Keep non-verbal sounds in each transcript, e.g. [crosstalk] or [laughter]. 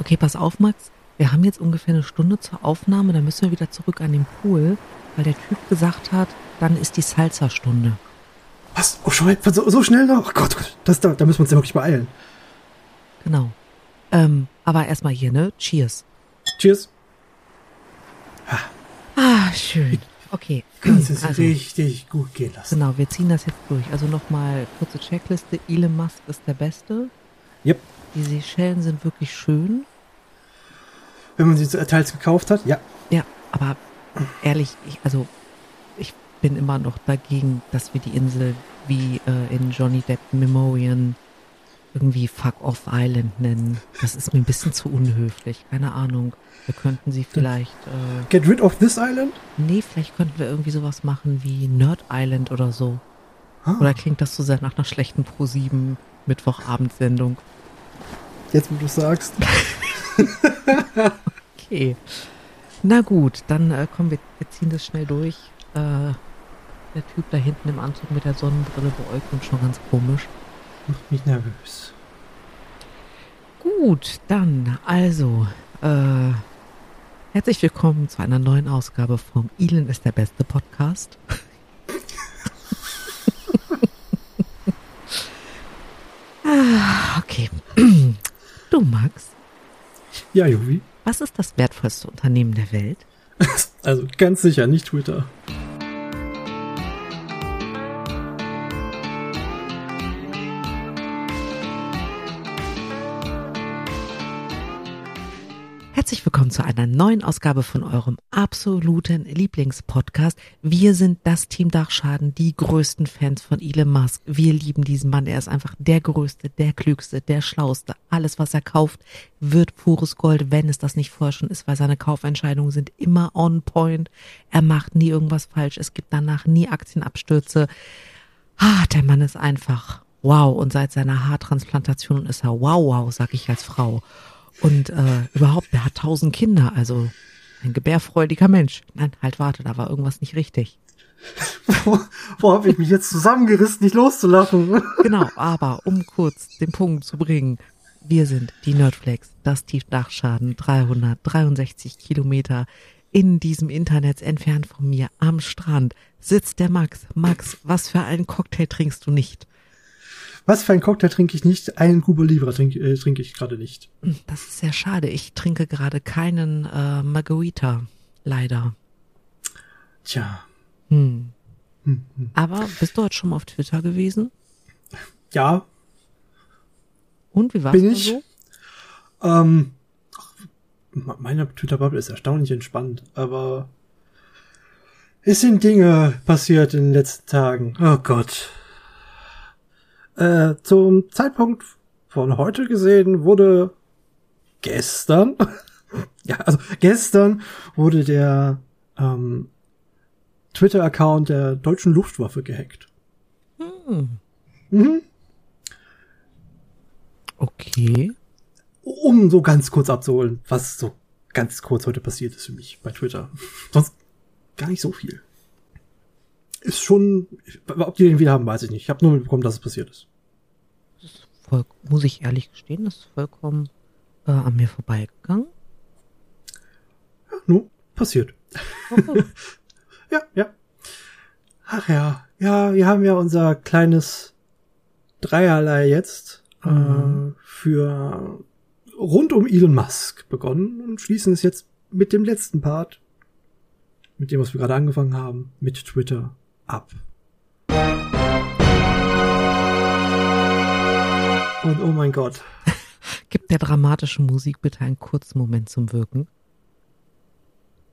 Okay, pass auf, Max. Wir haben jetzt ungefähr eine Stunde zur Aufnahme, dann müssen wir wieder zurück an den Pool, weil der Typ gesagt hat, dann ist die Salsa-Stunde. Was? Oh, schon so, so schnell noch? Oh Gott, das, da, da müssen wir uns ja wirklich beeilen. Genau. Ähm, aber erstmal hier, ne? Cheers. Cheers. Ah, schön. Okay. Kannst es [clears throat] also, richtig gut gehen lassen. Genau, wir ziehen das jetzt durch. Also nochmal kurze Checkliste. Elon Musk ist der Beste. Yep. Die Seychellen sind wirklich schön. Wenn man sie teils gekauft hat, ja. Ja, aber ehrlich, ich, also ich bin immer noch dagegen, dass wir die Insel wie äh, in Johnny Depp Memorial irgendwie Fuck Off Island nennen. Das ist mir ein bisschen zu unhöflich. Keine Ahnung. Wir könnten sie vielleicht. Äh, Get rid of this island? Nee, vielleicht könnten wir irgendwie sowas machen wie Nerd Island oder so. Ah. Oder klingt das so sehr nach einer schlechten Pro 7 Mittwochabendsendung? Jetzt, wo du sagst. [laughs] okay. Na gut, dann äh, kommen wir, wir ziehen das schnell durch. Äh, der Typ da hinten im Anzug mit der Sonnenbrille beäugt uns schon ganz komisch. Macht mich nervös. Gut, dann also äh, herzlich willkommen zu einer neuen Ausgabe vom Elon ist der beste Podcast. [laughs] ah, okay. Du Max. Ja, Jovi. Was ist das wertvollste Unternehmen der Welt? [laughs] Also ganz sicher nicht Twitter. Herzlich willkommen zu einer neuen Ausgabe von eurem absoluten Lieblingspodcast. Wir sind das Team Dachschaden, die größten Fans von Elon Musk. Wir lieben diesen Mann. Er ist einfach der größte, der klügste, der schlauste. Alles, was er kauft, wird pures Gold, wenn es das nicht vorher schon ist, weil seine Kaufentscheidungen sind immer on point. Er macht nie irgendwas falsch. Es gibt danach nie Aktienabstürze. Ah, der Mann ist einfach wow. Und seit seiner Haartransplantation ist er wow, wow, sag ich als Frau. Und äh, überhaupt, der hat tausend Kinder, also ein gebärfreudiger Mensch. Nein, halt warte, da war irgendwas nicht richtig. wo wo habe ich mich jetzt zusammengerissen, nicht loszulachen? genau, aber um kurz den Punkt zu bringen, wir sind die Nerdflex, das Tiefdachschaden, 363 Kilometer in diesem Internet entfernt von mir am Strand sitzt der Max. Max, was für einen Cocktail trinkst du nicht? Was für einen Cocktail trinke ich nicht? Einen Cuba Libre trinke, äh, trinke ich gerade nicht. Das ist sehr schade. Ich trinke gerade keinen äh, Margarita, leider. Tja. Hm. Hm, hm. Aber bist du heute schon mal auf Twitter gewesen? Ja. Und wie war's Bin ich? so? Ähm, meine Twitter-Bubble ist erstaunlich entspannt, aber es sind Dinge passiert in den letzten Tagen. Oh Gott. Äh, zum Zeitpunkt von heute gesehen wurde gestern, [laughs] ja, also gestern wurde der ähm, Twitter-Account der deutschen Luftwaffe gehackt. Hm. Mhm. Okay. Um so ganz kurz abzuholen, was so ganz kurz heute passiert ist für mich bei Twitter. [laughs] Sonst gar nicht so viel. Ist schon, ob die den wieder haben, weiß ich nicht. Ich habe nur mitbekommen, dass es passiert ist voll, muss ich ehrlich gestehen, das ist vollkommen äh, an mir vorbeigegangen. Ja, nu, passiert. Okay. [laughs] ja, ja. Ach ja, ja, wir haben ja unser kleines Dreierlei jetzt äh, mhm. äh, für rund um Elon Musk begonnen und schließen es jetzt mit dem letzten Part, mit dem, was wir gerade angefangen haben, mit Twitter ab. Und oh mein Gott. [laughs] Gib der dramatischen Musik bitte einen kurzen Moment zum Wirken.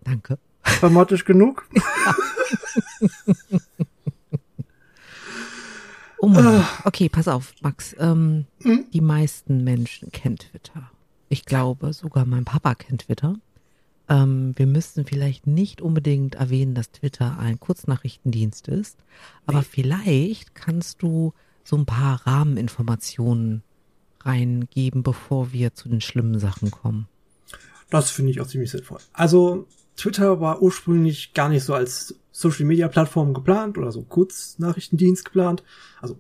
Danke. Dramatisch genug? [laughs] oh mein Okay, pass auf, Max. Ähm, hm? Die meisten Menschen kennen Twitter. Ich glaube, sogar mein Papa kennt Twitter. Ähm, wir müssten vielleicht nicht unbedingt erwähnen, dass Twitter ein Kurznachrichtendienst ist, aber nee. vielleicht kannst du so ein paar Rahmeninformationen reingeben, bevor wir zu den schlimmen Sachen kommen. Das finde ich auch ziemlich sinnvoll. Also Twitter war ursprünglich gar nicht so als Social Media Plattform geplant oder so Kurznachrichtendienst geplant. Also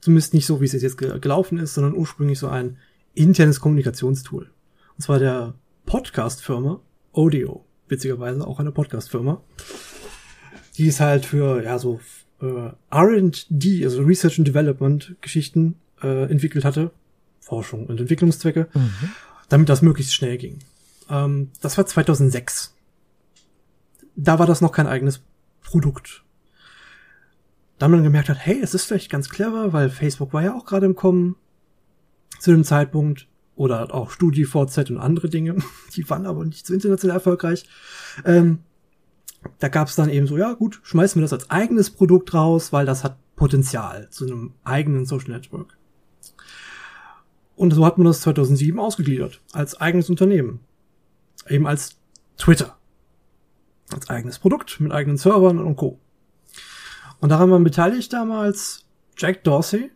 zumindest nicht so, wie es jetzt gelaufen ist, sondern ursprünglich so ein internes Kommunikationstool. Und zwar der Podcast-Firma Audio. Witzigerweise auch eine Podcast-Firma. Die ist halt für, ja, so äh, R&D, also Research and Development Geschichten äh, entwickelt hatte. Forschung und Entwicklungszwecke. Mhm. Damit das möglichst schnell ging. Ähm, das war 2006. Da war das noch kein eigenes Produkt. Da man gemerkt hat, hey, es ist vielleicht ganz clever, weil Facebook war ja auch gerade im Kommen zu dem Zeitpunkt oder auch StudiVZ und andere Dinge. [laughs] Die waren aber nicht so international erfolgreich. Ähm, da gab es dann eben so, ja gut, schmeißen wir das als eigenes Produkt raus, weil das hat Potenzial zu einem eigenen Social Network. Und so hat man das 2007 ausgegliedert, als eigenes Unternehmen. Eben als Twitter. Als eigenes Produkt, mit eigenen Servern und Co. Und daran waren beteiligt damals Jack Dorsey,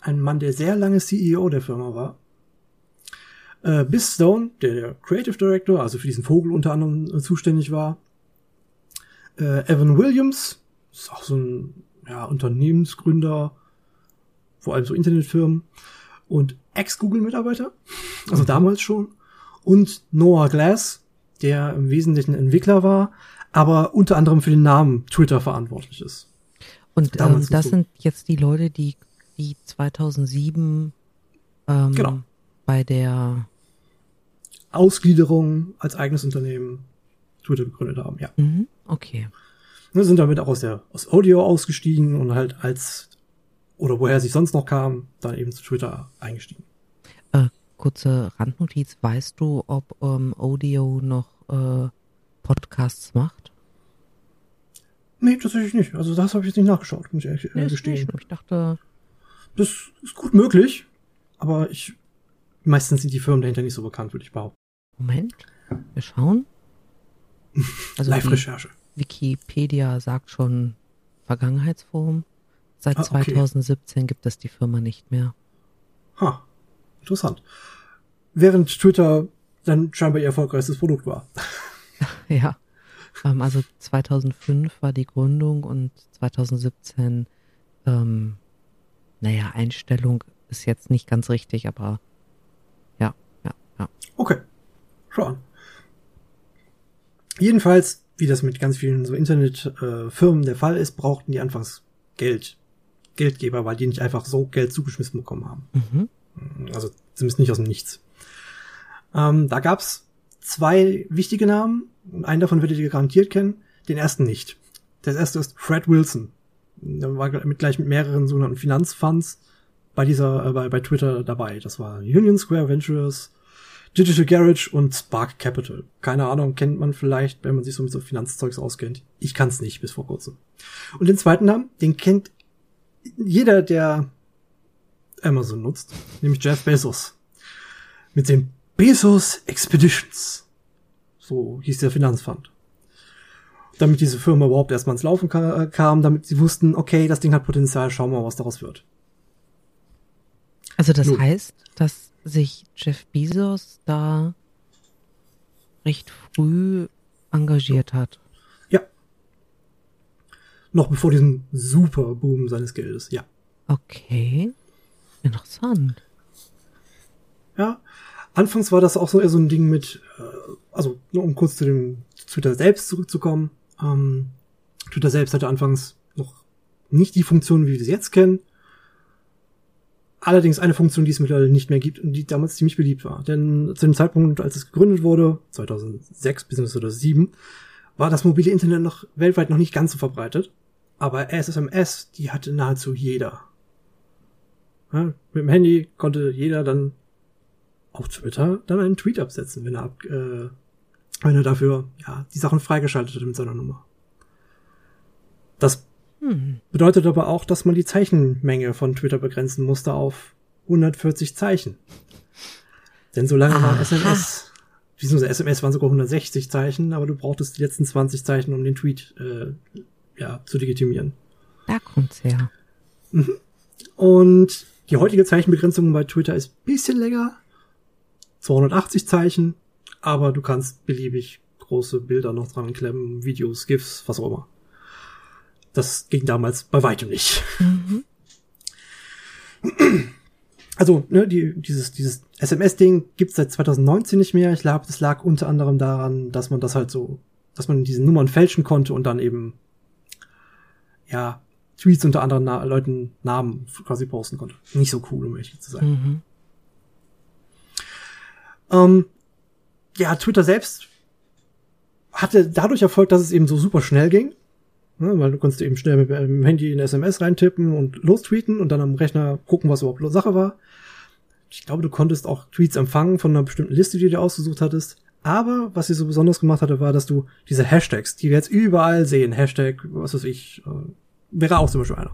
ein Mann, der sehr lange CEO der Firma war. Äh, Biz Stone, der der Creative Director, also für diesen Vogel unter anderem äh, zuständig war. Äh, Evan Williams, ist auch so ein ja, Unternehmensgründer, vor allem so Internetfirmen. Und Ex-Google-Mitarbeiter, also mhm. damals schon. Und Noah Glass, der im Wesentlichen Entwickler war, aber unter anderem für den Namen Twitter verantwortlich ist. Und ähm, das so. sind jetzt die Leute, die, die 2007 ähm, genau. bei der Ausgliederung als eigenes Unternehmen Twitter gegründet haben, ja. Mhm, okay. Wir sind damit auch aus der aus Audio ausgestiegen und halt als oder woher sich sonst noch kam, dann eben zu Twitter eingestiegen. Äh, kurze Randnotiz, weißt du, ob ähm, Audio noch äh, Podcasts macht? Nee, tatsächlich nicht. Also das habe ich jetzt nicht nachgeschaut, muss ich ehrlich nee, gestehen. Nicht. Ich dachte. Das ist gut möglich, aber ich meistens sind die Firmen dahinter nicht so bekannt, würde ich behaupten. Moment, wir schauen. [laughs] Also Live-Recherche. Wikipedia sagt schon Vergangenheitsform. Seit ah, okay. 2017 gibt es die Firma nicht mehr. Ha, interessant. Während Twitter dann scheinbar ihr erfolgreichstes Produkt war. [laughs] ja. Ähm, also 2005 war die Gründung und 2017, ähm, naja, Einstellung ist jetzt nicht ganz richtig, aber ja, ja, ja. Okay. Schon. Jedenfalls, wie das mit ganz vielen so Internetfirmen äh, der Fall ist, brauchten die anfangs Geld. Geldgeber, weil die nicht einfach so Geld zugeschmissen bekommen haben. Mhm. Also zumindest nicht aus dem Nichts. Ähm, da gab's zwei wichtige Namen. Einen davon werdet ihr garantiert kennen, den ersten nicht. Der erste ist Fred Wilson. Der war mit, gleich mit mehreren sogenannten Finanzfunds bei dieser, äh, bei, bei Twitter dabei. Das war Union Square Ventures, Digital Garage und Spark Capital. Keine Ahnung, kennt man vielleicht, wenn man sich so mit so Finanzzeugs auskennt. Ich kann's nicht bis vor kurzem. Und den zweiten Namen, den kennt jeder, der Amazon nutzt, nämlich Jeff Bezos. Mit den Bezos Expeditions. So hieß der Finanzfund. Damit diese Firma überhaupt erstmal ins Laufen kam, damit sie wussten, okay, das Ding hat Potenzial, schauen wir mal, was daraus wird. Also das Nun. heißt, dass sich Jeff Bezos da recht früh engagiert hat. Ja. Noch bevor diesem super Boom seines Geldes, ja. Okay. Interessant. Ja. Anfangs war das auch so eher so ein Ding mit, äh, also nur um kurz zu dem Twitter selbst zurückzukommen. Ähm, Twitter selbst hatte anfangs noch nicht die Funktion, wie wir sie jetzt kennen. Allerdings eine Funktion, die es mittlerweile nicht mehr gibt und die damals ziemlich beliebt war. Denn zu dem Zeitpunkt, als es gegründet wurde, 2006 bis 2007, war das mobile Internet noch weltweit noch nicht ganz so verbreitet. Aber SSMS, die hatte nahezu jeder. Ja, mit dem Handy konnte jeder dann auf Twitter dann einen Tweet absetzen, wenn er, ab, äh, wenn er dafür ja, die Sachen freigeschaltet hat mit seiner Nummer. Das hm. Bedeutet aber auch, dass man die Zeichenmenge von Twitter begrenzen musste auf 140 Zeichen. Denn solange war SMS, beziehungsweise SMS waren sogar 160 Zeichen, aber du brauchtest die letzten 20 Zeichen, um den Tweet äh, ja, zu legitimieren. Da kommt's her. Mhm. Und die heutige Zeichenbegrenzung bei Twitter ist bisschen länger. 280 Zeichen, aber du kannst beliebig große Bilder noch dran klemmen, Videos, GIFs, was auch immer. Das ging damals bei weitem nicht. Mhm. [clears throat] also, ne, die, dieses, dieses SMS-Ding gibt's seit 2019 nicht mehr. Ich glaube, das lag unter anderem daran, dass man das halt so, dass man diese Nummern fälschen konnte und dann eben, ja, Tweets unter anderen Na Leuten Namen quasi posten konnte. Nicht so cool, um ehrlich zu sein. Mhm. Ähm, ja, Twitter selbst hatte dadurch Erfolg, dass es eben so super schnell ging. Ne, weil du konntest eben schnell mit dem Handy in SMS reintippen und lostweeten und dann am Rechner gucken, was überhaupt Sache war. Ich glaube, du konntest auch Tweets empfangen von einer bestimmten Liste, die du ausgesucht hattest. Aber was sie so besonders gemacht hatte, war, dass du diese Hashtags, die wir jetzt überall sehen, Hashtag, was weiß ich, äh, wäre auch zum Beispiel einer.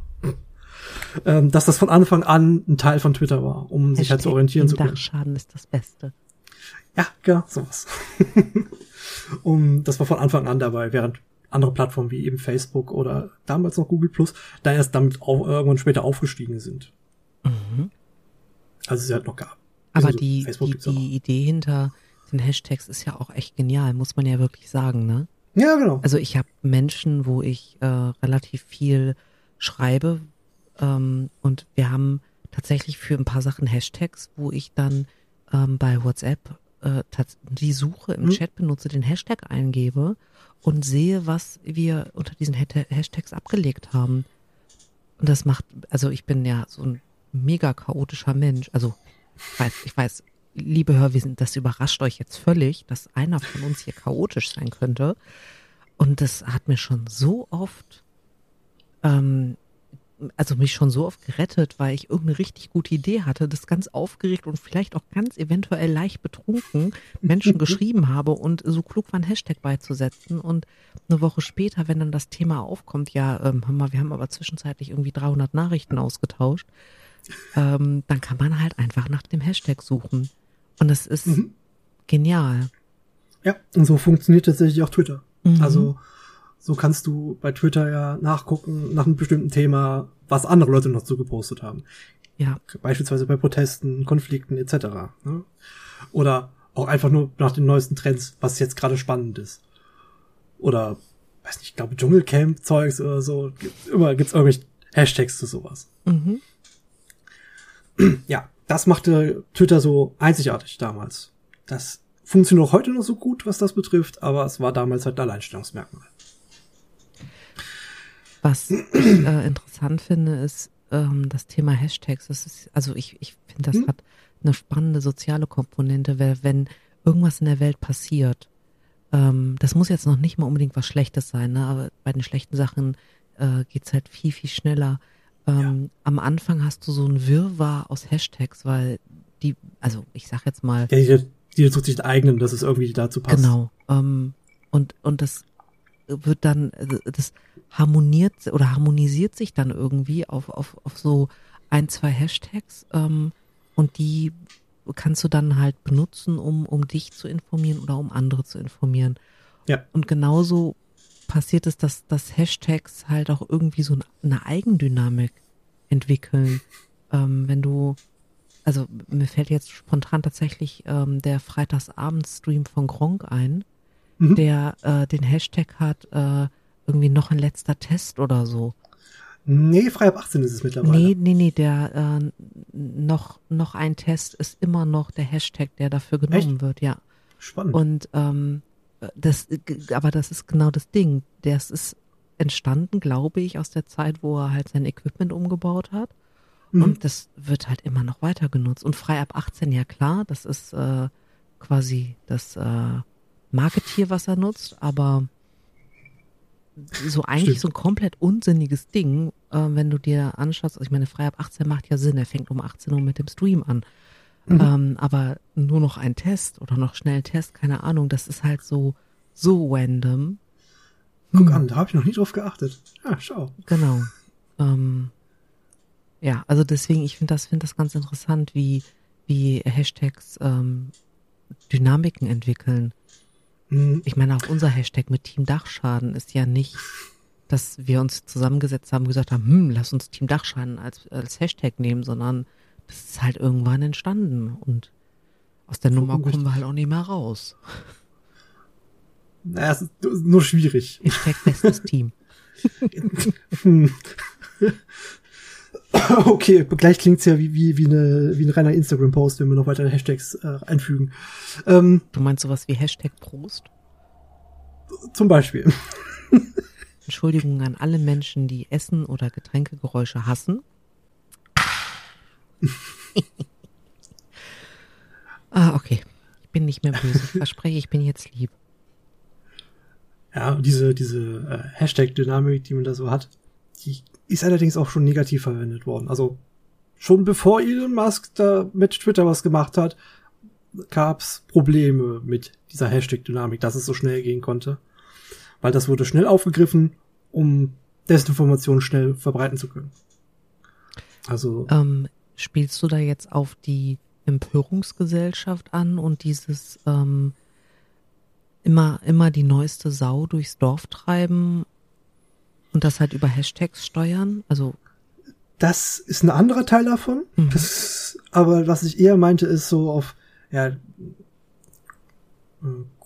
ähm, dass das von Anfang an ein Teil von Twitter war, um Hashtag sich halt zu orientieren zu können. Dachschaden ist das Beste. Ja, genau, sowas. [laughs] um, das war von Anfang an dabei, während andere Plattformen wie eben Facebook oder damals noch Google Plus da erst damit auch irgendwann später aufgestiegen sind. Mhm. Also sie halt noch gab. Aber also die, die, die Idee hinter den Hashtags ist ja auch echt genial, muss man ja wirklich sagen, ne? Ja, genau. Also ich habe Menschen, wo ich äh, relativ viel schreibe ähm, und wir haben tatsächlich für ein paar Sachen Hashtags, wo ich dann ähm, bei WhatsApp äh, die Suche im hm. Chat benutze, den Hashtag eingebe und sehe, was wir unter diesen Hashtags abgelegt haben. Und das macht, also ich bin ja so ein mega chaotischer Mensch. Also ich weiß, ich weiß, liebe Hörwesen, das überrascht euch jetzt völlig, dass einer von uns hier chaotisch sein könnte. Und das hat mir schon so oft ähm, also mich schon so oft gerettet, weil ich irgendeine richtig gute Idee hatte, das ganz aufgeregt und vielleicht auch ganz eventuell leicht betrunken [laughs] Menschen geschrieben habe und so klug war, ein Hashtag beizusetzen. Und eine Woche später, wenn dann das Thema aufkommt, ja, ähm, wir haben aber zwischenzeitlich irgendwie 300 Nachrichten ausgetauscht, ähm, dann kann man halt einfach nach dem Hashtag suchen. Und das ist mhm. genial. Ja, und so funktioniert tatsächlich auch Twitter. Mhm. Also so kannst du bei Twitter ja nachgucken nach einem bestimmten Thema, was andere Leute noch so gepostet haben. Ja. Beispielsweise bei Protesten, Konflikten etc. Ne? Oder auch einfach nur nach den neuesten Trends, was jetzt gerade spannend ist. Oder, weiß nicht, ich glaube Dschungelcamp-Zeugs oder so. Gibt, immer gibt's irgendwelche Hashtags zu sowas. Mhm. Ja, das machte Twitter so einzigartig damals. Das funktioniert auch heute noch so gut, was das betrifft, aber es war damals halt ein Alleinstellungsmerkmal. Was ich äh, interessant finde, ist ähm, das Thema Hashtags. Das ist, also ich, ich finde, das hm? hat eine spannende soziale Komponente, weil wenn irgendwas in der Welt passiert, ähm, das muss jetzt noch nicht mal unbedingt was Schlechtes sein, ne? aber bei den schlechten Sachen äh, geht's halt viel, viel schneller. Ähm, ja. Am Anfang hast du so ein Wirrwarr aus Hashtags, weil die, also ich sag jetzt mal. Ja, die, die sucht sich einen eigenen, dass es irgendwie dazu passt. Genau. Ähm, und, und das wird dann, also das harmoniert oder harmonisiert sich dann irgendwie auf, auf, auf so ein, zwei Hashtags ähm, und die kannst du dann halt benutzen, um, um dich zu informieren oder um andere zu informieren. Ja. Und genauso passiert es, dass, dass Hashtags halt auch irgendwie so eine Eigendynamik entwickeln. Ähm, wenn du, also mir fällt jetzt spontan tatsächlich ähm, der Freitagsabend-Stream von Gronk ein, mhm. der äh, den Hashtag hat, äh, irgendwie noch ein letzter Test oder so. Nee, frei ab 18 ist es mittlerweile. Nee, nee, nee, der äh, noch, noch ein Test ist immer noch der Hashtag, der dafür genommen Echt? wird, ja. Spannend. Und ähm, das, aber das ist genau das Ding. Das ist entstanden, glaube ich, aus der Zeit, wo er halt sein Equipment umgebaut hat. Mhm. Und das wird halt immer noch weiter genutzt. Und frei ab 18, ja klar, das ist äh, quasi das äh, Marketier, was er nutzt, aber so eigentlich Stimmt. so ein komplett unsinniges Ding, äh, wenn du dir anschaust, also ich meine, frei ab 18 macht ja Sinn, er fängt um 18 Uhr mit dem Stream an. Mhm. Ähm, aber nur noch ein Test oder noch schnell Test, keine Ahnung, das ist halt so, so random. Guck hm. an, da habe ich noch nie drauf geachtet. Ja, schau. Genau. Ähm, ja, also deswegen, ich finde das, finde das ganz interessant, wie, wie Hashtags ähm, Dynamiken entwickeln. Mhm. Ich meine, auch unser Hashtag mit Team Dachschaden ist ja nicht, dass wir uns zusammengesetzt haben und gesagt haben, hm, lass uns Team Dachschaden als, als Hashtag nehmen, sondern das ist halt irgendwann entstanden und aus der Nummer kommen wir halt auch nicht mehr raus. Naja, es ist nur schwierig. Hashtag bestes Team. [laughs] [coughs] okay, gleich klingt's ja wie, wie, wie, eine, wie ein reiner Instagram-Post, wenn wir noch weitere Hashtags äh, einfügen. Ähm, Du meinst sowas wie Hashtag Prost? zum Beispiel. [laughs] Entschuldigung an alle Menschen, die Essen- oder Getränkegeräusche hassen. [laughs] ah, okay. Ich bin nicht mehr böse. Verspreche, ich bin jetzt lieb. Ja, diese, diese äh, Hashtag-Dynamik, die man da so hat, die ist allerdings auch schon negativ verwendet worden. Also schon bevor Elon Musk da mit Twitter was gemacht hat, gab's Probleme mit dieser Hashtag-Dynamik, dass es so schnell gehen konnte. Weil das wurde schnell aufgegriffen, um Desinformation schnell verbreiten zu können. Also, Ähm, spielst du da jetzt auf die Empörungsgesellschaft an und dieses ähm, immer, immer die neueste Sau durchs Dorf treiben und das halt über Hashtags steuern? Also, das ist ein anderer Teil davon. Mhm. Das aber was ich eher meinte, ist so auf, ja, äh,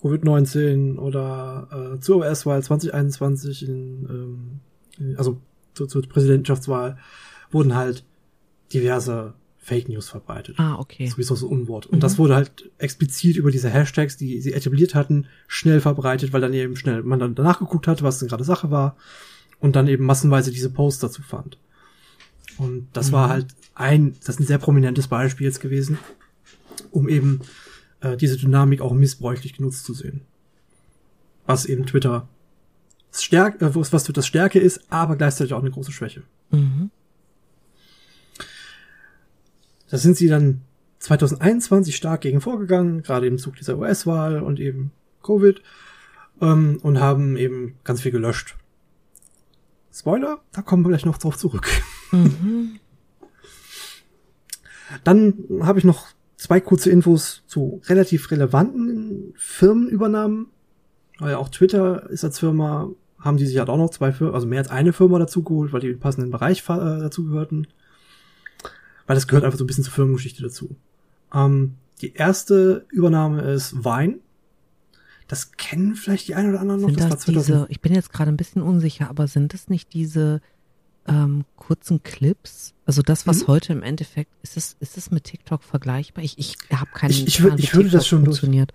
Covid-19 oder äh, zur US-Wahl 2021 in, ähm, also zur, zur Präsidentschaftswahl wurden halt diverse Fake News verbreitet. ah, okay. Sowieso so Unwort. Und das wurde halt explizit über diese Hashtags, die sie etabliert hatten, schnell verbreitet, weil dann eben schnell man dann danach geguckt hat, was denn gerade Sache war und dann eben massenweise diese Posts dazu fand. Und das war halt ein, das ist ein sehr prominentes Beispiel jetzt gewesen, um eben äh, diese Dynamik auch missbräuchlich genutzt zu sehen. Was eben Twitter stärk, äh, was Twitters Stärke ist, aber gleichzeitig auch eine große Schwäche. Mhm. Da sind sie dann 2021 stark gegen vorgegangen, gerade im Zug dieser US-Wahl und eben Covid, ähm, und haben eben ganz viel gelöscht. Spoiler, da kommen wir gleich noch drauf zurück. Mhm. Dann habe ich noch zwei kurze Infos zu relativ relevanten Firmenübernahmen. Weil auch Twitter ist als Firma, haben die sich halt auch noch zwei Firmen, also mehr als eine Firma dazu geholt, weil die im passenden Bereich äh, dazu gehörten. Weil das gehört einfach so ein bisschen zur Firmengeschichte dazu. Ähm, die erste Übernahme ist Vine. Das kennen vielleicht die einen oder anderen noch. Sind war das diese, ich bin jetzt gerade ein bisschen unsicher, aber sind das nicht diese ähm, kurzen Clips? Also das, was Mhm. heute im Endeffekt, ist es, ist es mit TikTok vergleichbar? Ich, ich habe keinen Ich- ich Plan, wie ich würde das schon durch- funktioniert.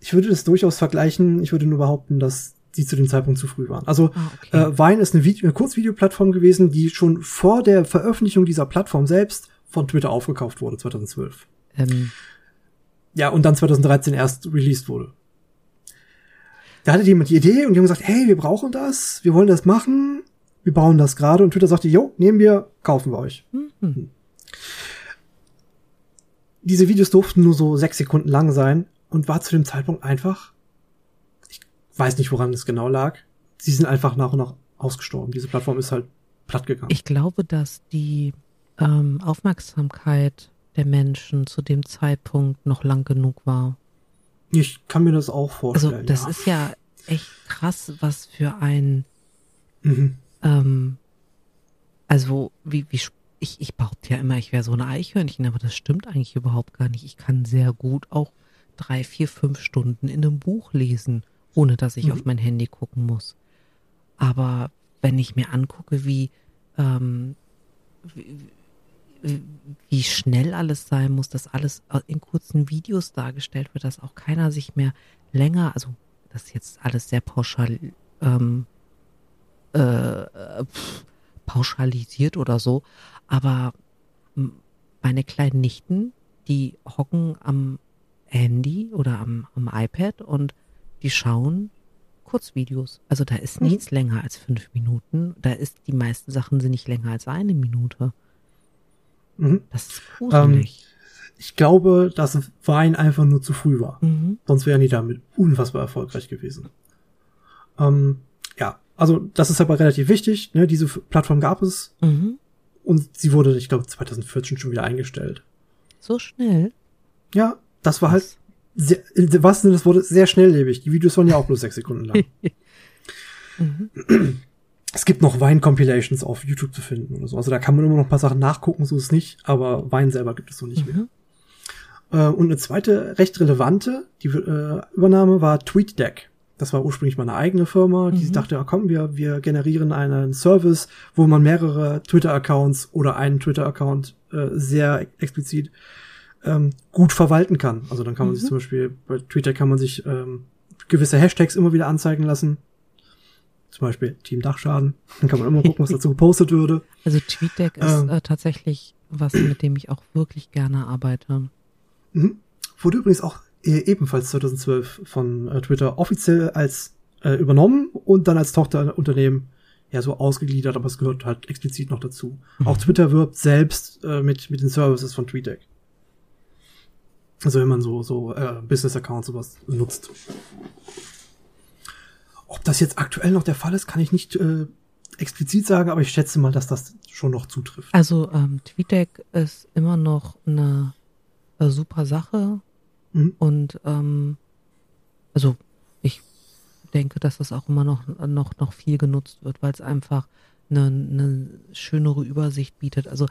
Ich würde das durchaus vergleichen. Ich würde nur behaupten, dass die zu dem Zeitpunkt zu früh waren. Also Ah, okay. Äh, Vine ist eine, Video eine Kurzvideoplattform gewesen, die schon vor der Veröffentlichung dieser Plattform selbst von Twitter aufgekauft wurde, 2012. ähm, Ja, und dann 2013 erst released wurde. Da hatte jemand die Idee und die haben gesagt, hey, wir brauchen das, wir wollen das machen, wir bauen das gerade. Und Twitter sagte, jo, nehmen wir, kaufen wir euch. mhm. Diese Videos durften nur so sechs Sekunden lang sein und war zu dem Zeitpunkt einfach, ich weiß nicht, woran es genau lag, sie sind einfach nach und nach ausgestorben. Diese Plattform ist halt platt gegangen. Ich glaube, dass die ähm, Aufmerksamkeit der Menschen zu dem Zeitpunkt noch lang genug war. Ich kann mir das auch Also vorstellen. das ja. ist ja echt krass, was für ein Mhm. Ähm, also, wie, wie, ich, ich behaupte ja immer, ich wäre so eine Eichhörnchen, aber das stimmt eigentlich überhaupt gar nicht. Ich kann sehr gut auch drei, vier, fünf Stunden in einem Buch lesen, ohne dass ich Mhm. auf mein Handy gucken muss. Aber wenn ich mir angucke, wie, ähm, wie, wie- schnell alles sein muss, dass alles in kurzen Videos dargestellt wird, dass auch keiner sich mehr länger, also das ist jetzt alles sehr pauschal, ähm, äh, pf, pauschalisiert oder so, aber meine kleinen Nichten, die hocken am Handy oder am, am iPad und die schauen Kurzvideos. Also da ist Mhm. nichts länger als fünf Minuten. Da ist, die meisten Sachen sind nicht länger als eine Minute. Mhm. Das ist gruselig. Ich glaube, dass Wein einfach nur zu früh war. mhm. Sonst wären die damit unfassbar erfolgreich gewesen. Ähm, ja, also das ist aber relativ wichtig. Ne? Diese Plattform gab es Mhm. und sie wurde, ich glaube, 2014 schon wieder eingestellt. So schnell. Ja, das war halt Was? sehr, in was Sinne des Wortes sehr schnelllebig. Die Videos waren ja auch bloß sechs Sekunden lang. [laughs] Mhm. [clears throat] es gibt noch Wein-Compilations auf YouTube zu finden oder so. Also da kann man immer noch ein paar Sachen nachgucken, so ist es nicht, aber Wein selber gibt es so nicht mehr. Mhm. Äh, und eine zweite recht relevante die, äh, Übernahme war TweetDeck. das war ursprünglich mal eine eigene Firma, die Mhm. dachte, ja, komm, wir, wir generieren einen Service, wo man mehrere Twitter-Accounts oder einen Twitter-Account äh, sehr explizit ähm, gut verwalten kann. Also dann kann man sich Mhm. zum Beispiel, bei Twitter kann man sich ähm, gewisse Hashtags immer wieder anzeigen lassen. Zum Beispiel Team Dachschaden. Dann kann man immer gucken, was dazu [laughs] gepostet würde. Also TweetDeck ist Ähm. äh, tatsächlich was, mit dem ich auch wirklich gerne arbeite. Mhm. Wurde übrigens auch äh, ebenfalls 2012 von äh, Twitter offiziell als äh, übernommen und dann als Tochterunternehmen ja so ausgegliedert, aber es gehört halt explizit noch dazu. Auch Twitter wirbt selbst äh, mit mit den Services von TweetDeck. Also wenn man so so äh, Business Accounts sowas nutzt. Ob das jetzt aktuell noch der Fall ist, kann ich nicht äh, explizit sagen, aber ich schätze mal, dass das schon noch zutrifft. Also ähm, TweetDeck ist immer noch eine, äh, super Sache Mhm. und ähm, also ich denke, dass das auch immer noch noch noch viel genutzt wird, weil es einfach eine, eine schönere Übersicht bietet. Also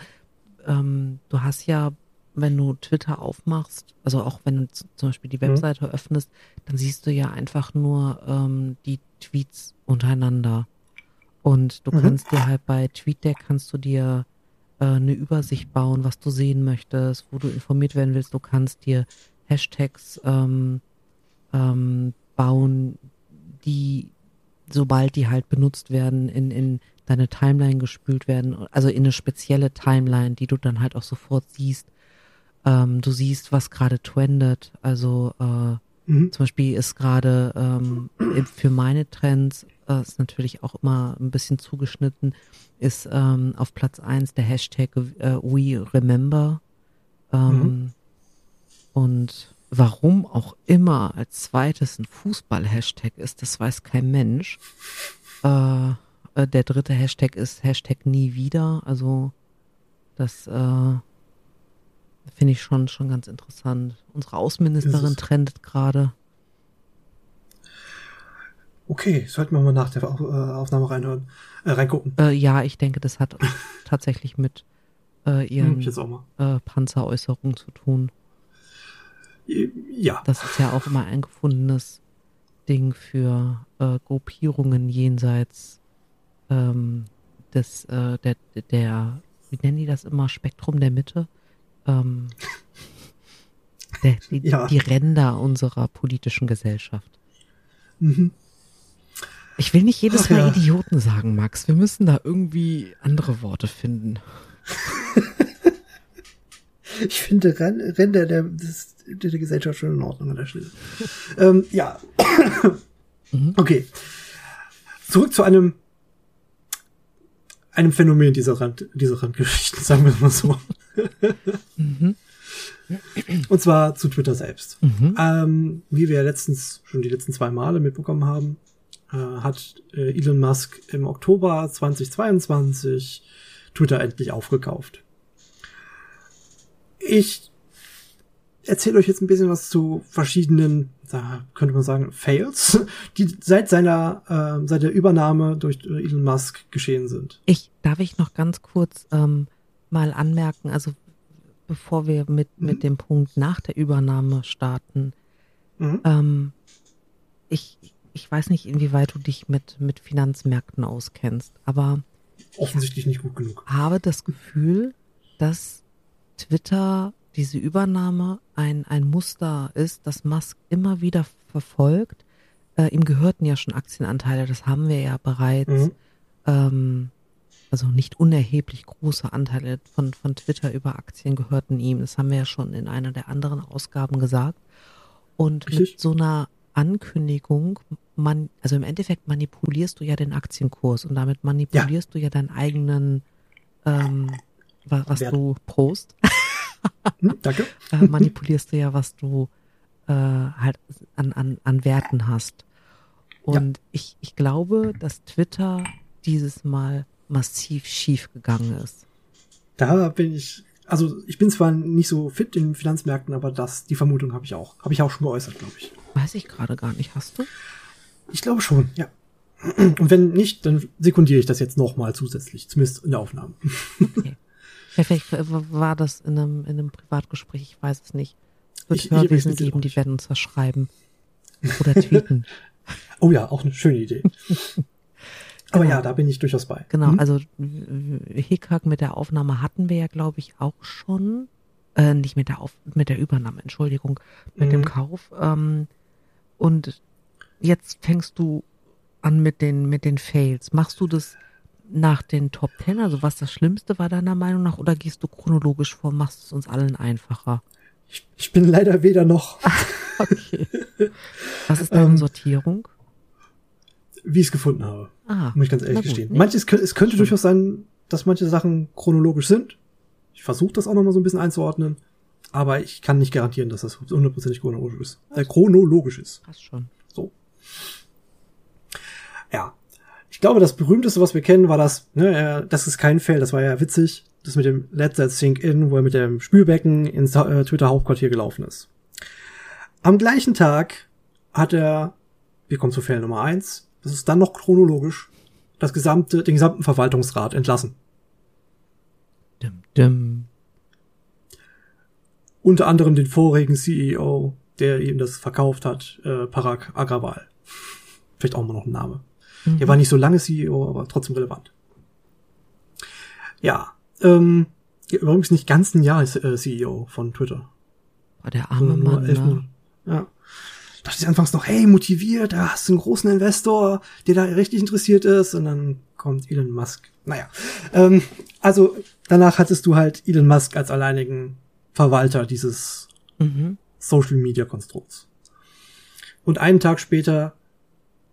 ähm, du hast ja, wenn du Twitter aufmachst, also auch wenn du zum Beispiel die Mhm. Webseite öffnest, dann siehst du ja einfach nur ähm, die Tweets untereinander. Und du Mhm. kannst dir halt bei TweetDeck kannst du dir äh, eine Übersicht bauen, was du sehen möchtest, wo du informiert werden willst. Du kannst dir Hashtags ähm, ähm, bauen, die, sobald die halt benutzt werden, in, in deine Timeline gespült werden, also in eine spezielle Timeline, die du dann halt auch sofort siehst. Ähm, du siehst, was gerade trendet. Also äh, Mhm. zum Beispiel ist gerade ähm, für meine Trends, äh, ist natürlich auch immer ein bisschen zugeschnitten, ist ähm, auf Platz eins der Hashtag äh, We Remember. Ähm, Mhm. Und warum auch immer als zweites ein Fußball-Hashtag ist, das weiß kein Mensch. Äh, äh, der dritte Hashtag ist Hashtag nie wieder. Also das äh, finde ich schon, schon ganz interessant. Unsere Außenministerin trendet gerade. Okay, sollten wir mal nach der äh, Aufnahme reinhören, äh, reingucken. Äh, ja, ich denke, das hat [laughs] tatsächlich mit äh, Hm, ihren äh, Panzeräußerungen zu tun. Ja. Das ist ja auch immer ein gefundenes Ding für äh, Gruppierungen jenseits ähm, des, äh, der, der, wie nennen die das immer, Spektrum der Mitte? Ähm, der, die, Ja. die Ränder unserer politischen Gesellschaft. Mhm. Ich will nicht jedes Ach Mal ja. [laughs] Idioten sagen, Max. Wir müssen da irgendwie andere Worte finden. Ich finde Ränder der, der Gesellschaft schon in Ordnung an der Stelle. ähm, ja. Mhm. Okay. Zurück zu einem einem Phänomen dieser Rand, dieser Randgeschichten, sagen wir mal so. Mhm. Und zwar zu Twitter selbst. Mhm. Ähm, wie wir ja letztens schon die letzten zwei Male mitbekommen haben, äh, hat äh, Elon Musk im Oktober 2022 Twitter endlich aufgekauft. Ich erzähle euch jetzt ein bisschen was zu verschiedenen, da könnte man sagen, Fails, [laughs] die seit seiner, äh, seit der Übernahme durch äh, Elon Musk geschehen sind. Ich, darf ich noch ganz kurz ähm, mal anmerken, also bevor wir mit, mit dem Punkt nach der Übernahme starten, Mhm. ähm, ich, ich weiß nicht, inwieweit du dich mit, mit Finanzmärkten auskennst, aber Offensichtlich nicht gut genug. habe das Gefühl, dass Twitter diese Übernahme ein, ein Muster ist, das Musk immer wieder verfolgt. Äh, ihm gehörten ja schon Aktienanteile, das haben wir ja bereits. Mhm. Ähm, also nicht unerheblich große Anteile von, von Twitter über Aktien gehörten ihm. Das haben wir ja schon in einer der anderen Ausgaben gesagt. Und Richtig. mit so einer Ankündigung, man, also im Endeffekt manipulierst du ja den Aktienkurs und damit manipulierst du ja deinen eigenen, ähm, was, was du Prost, Hm, danke. [laughs] äh, manipulierst du ja, was du äh, halt an, an, an Werten hast. Und ich, ich glaube, dass Twitter dieses Mal massiv schief gegangen ist. Da bin ich, also ich bin zwar nicht so fit in Finanzmärkten, aber das, die Vermutung habe ich auch. Habe ich auch schon geäußert, glaube ich. Weiß ich gerade gar nicht. Hast du? Ich glaube schon, ja. Und wenn nicht, dann sekundiere ich das jetzt nochmal zusätzlich, zumindest in der Aufnahme. Okay. Vielleicht war das in einem, in einem Privatgespräch, ich weiß es nicht. Es wird Ich- Hörwesen ich- geben, die werden uns das schreiben. Oder tweeten. [laughs] Oh ja, auch eine schöne Idee. [laughs] Aber Genau. ja, da bin ich durchaus bei. Genau, Hm? also Hickhack mit der Aufnahme hatten wir ja, glaube ich, auch schon. Äh, nicht mit der Auf mit der Übernahme, Entschuldigung, mit dem Mhm. Kauf. Ähm, und jetzt fängst du an mit den mit den Fails. Machst du das nach den Top Ten, also was das Schlimmste war deiner Meinung nach, oder gehst du chronologisch vor, machst es uns allen einfacher? ich, ich bin leider weder noch, [laughs] Okay. Was ist deine Ähm, Sortierung? Wie ich es gefunden habe. Ah, Muss ich ganz ehrlich gestehen. Manches, es könnte durchaus sein, dass manche Sachen chronologisch sind. Ich versuche das auch nochmal so ein bisschen einzuordnen. Aber ich kann nicht garantieren, dass das hundertprozentig chronologisch ist. Äh, chronologisch ist. passt schon. So. Ja. Ich glaube, das berühmteste, was wir kennen, war das, ne, er, das ist kein Fail, das war ja witzig. Das mit dem Let That Sink In, wo er mit dem Spülbecken ins äh, Twitter-Hauptquartier gelaufen ist. Am gleichen Tag hat er, wir kommen zu Fail Nummer eins, das ist dann noch chronologisch, das gesamte, den gesamten Verwaltungsrat entlassen. Dim, dim. Unter anderem den vorigen CEO, der ihm das verkauft hat, äh, Parag Agrawal. Vielleicht auch mal noch ein Name. Der war nicht so lange CEO, aber trotzdem relevant. Ja, ähm, ja, übrigens nicht ganz ein Jahr ist, äh, CEO von Twitter. Boah, der arme Nur Mann, elf ne? Monate. Ja. Dachte ich anfangs noch, hey, motiviert, da hast du einen großen Investor, der da richtig interessiert ist, und dann kommt Elon Musk. Naja. Ähm, also danach hattest du halt Elon Musk als alleinigen Verwalter dieses Mhm. Social Media Konstrukts. Und einen Tag später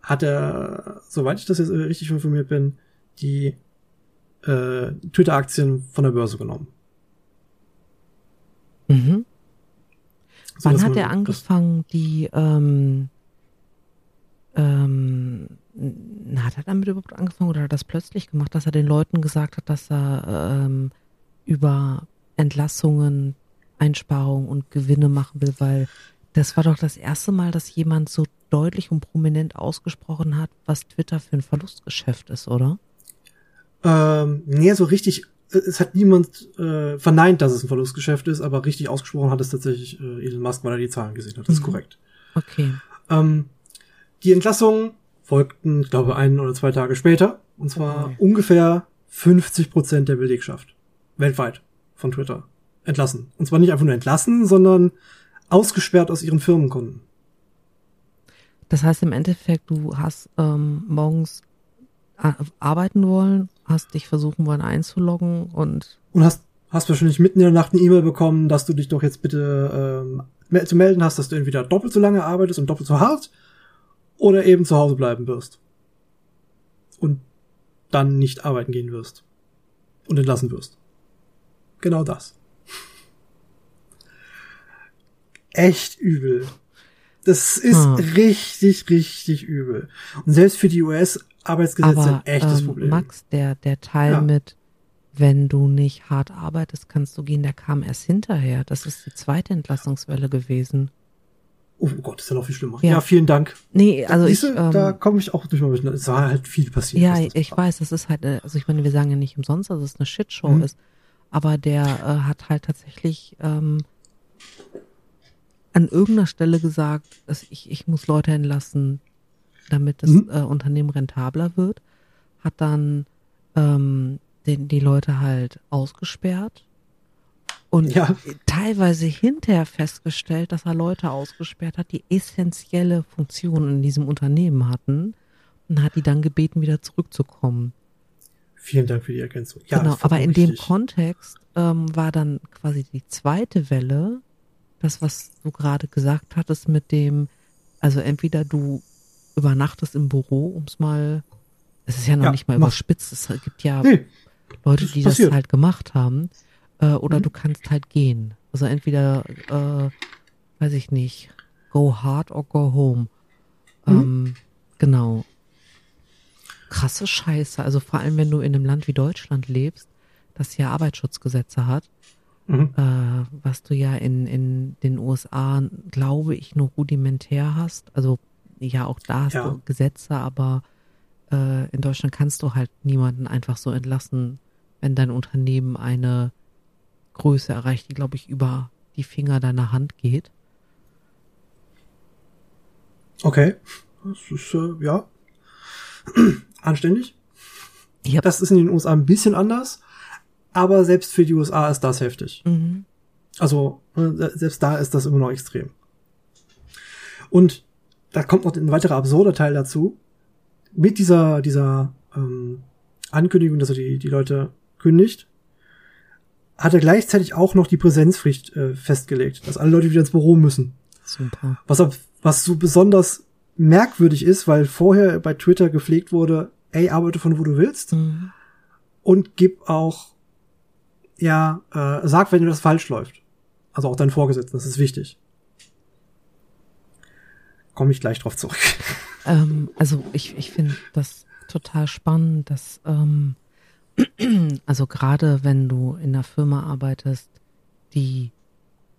hat er, soweit ich das jetzt richtig informiert bin, die äh, Twitter-Aktien von der Börse genommen. Mhm. So, Wann hat er angefangen, die, ähm, ähm, n- hat er damit überhaupt angefangen oder hat er das plötzlich gemacht, dass er den Leuten gesagt hat, dass er ähm, über Entlassungen, Einsparungen und Gewinne machen will, weil das war doch das erste Mal, dass jemand so deutlich und prominent ausgesprochen hat, was Twitter für ein Verlustgeschäft ist, oder? Ähm, nee, so richtig, es hat niemand äh, verneint, dass es ein Verlustgeschäft ist, aber richtig ausgesprochen hat es tatsächlich äh, Elon Musk, weil er die Zahlen gesehen hat. Das ist Mhm. korrekt. Okay. Ähm, die Entlassungen folgten, ich glaube, ein oder zwei Tage später. Und zwar Okay. ungefähr 50 Prozent der Belegschaft weltweit von Twitter entlassen. Und zwar nicht einfach nur entlassen, sondern ausgesperrt aus ihren Firmenkunden. Das heißt im Endeffekt, du hast ähm, morgens a- arbeiten wollen, hast dich versuchen wollen einzuloggen und Und hast, hast wahrscheinlich mitten in der Nacht eine E-Mail bekommen, dass du dich doch jetzt bitte ähm, zu melden hast, dass du entweder doppelt so lange arbeitest und doppelt so hart oder eben zu Hause bleiben wirst. Und dann nicht arbeiten gehen wirst. Und entlassen wirst. Genau das. Echt übel. Das ist Hm. richtig, richtig übel. Und selbst für die US-Arbeitsgesetze aber ein echtes ähm, Problem. Max, der der Teil Ja. mit wenn du nicht hart arbeitest, kannst du gehen, der kam erst hinterher. Das ist die zweite Entlassungswelle gewesen. Oh Gott, ist ja noch viel schlimmer. Ja. Ja, vielen Dank. Nee, also ich, Siehste, da ähm, komme ich auch durch mal mit. Es war halt viel passiert. ja, ich betraf. weiß, das ist halt, äh, also ich meine, wir sagen ja nicht umsonst, dass es eine Shitshow Mhm. ist, aber der äh, hat halt tatsächlich ähm, an irgendeiner Stelle gesagt, dass ich, ich muss Leute entlassen, damit das Mhm. äh, Unternehmen rentabler wird, hat dann ähm, den, die Leute halt ausgesperrt und Ja. teilweise hinterher festgestellt, dass er Leute ausgesperrt hat, die essentielle Funktionen in diesem Unternehmen hatten und hat die dann gebeten, wieder zurückzukommen. Vielen Dank für die Ergänzung. Ja, genau, aber in dem. Kontext ähm, war dann quasi die zweite Welle, das, was du gerade gesagt hattest mit dem, also entweder du übernachtest im Büro, ums mal, es ist ja noch Ja, nicht mal mach- überspitzt, es gibt ja Nee, Leute, das die passiert. das halt gemacht haben, äh, oder Mhm. du kannst halt gehen. Also entweder, äh, weiß ich nicht, go hard or go home. Mhm. Ähm, genau. Krasse Scheiße. Also vor allem, wenn du in einem Land wie Deutschland lebst, das ja Arbeitsschutzgesetze hat, mhm. äh, was du ja in, in den USA, glaube ich, nur rudimentär hast. Also ja, auch da hast Ja. du Gesetze, aber äh, in Deutschland kannst du halt niemanden einfach so entlassen, wenn dein Unternehmen eine Größe erreicht, die, glaube ich, über die Finger deiner Hand geht. okay. Das ist, äh, ja, [clears throat] anständig. Yep. Das ist in den USA ein bisschen anders, aber selbst für die USA ist das heftig. Mhm. Also, äh, selbst da ist das immer noch extrem. Und da kommt noch ein weiterer absurder Teil dazu. Mit dieser, dieser ähm, Ankündigung, dass er die, die Leute kündigt, hat er gleichzeitig auch noch die Präsenzpflicht äh, festgelegt, dass alle Leute wieder ins Büro müssen. Super. Was, was so besonders merkwürdig ist, weil vorher bei Twitter gepflegt wurde, ey, arbeite von wo du willst Mhm. und gib auch, ja, äh, sag, wenn das falsch läuft. Also auch dein Vorgesetzten, das ist wichtig. Komme ich gleich drauf zurück. Ähm, also ich, ich finde das total spannend, dass ähm, [clears throat] also gerade wenn du in einer Firma arbeitest, die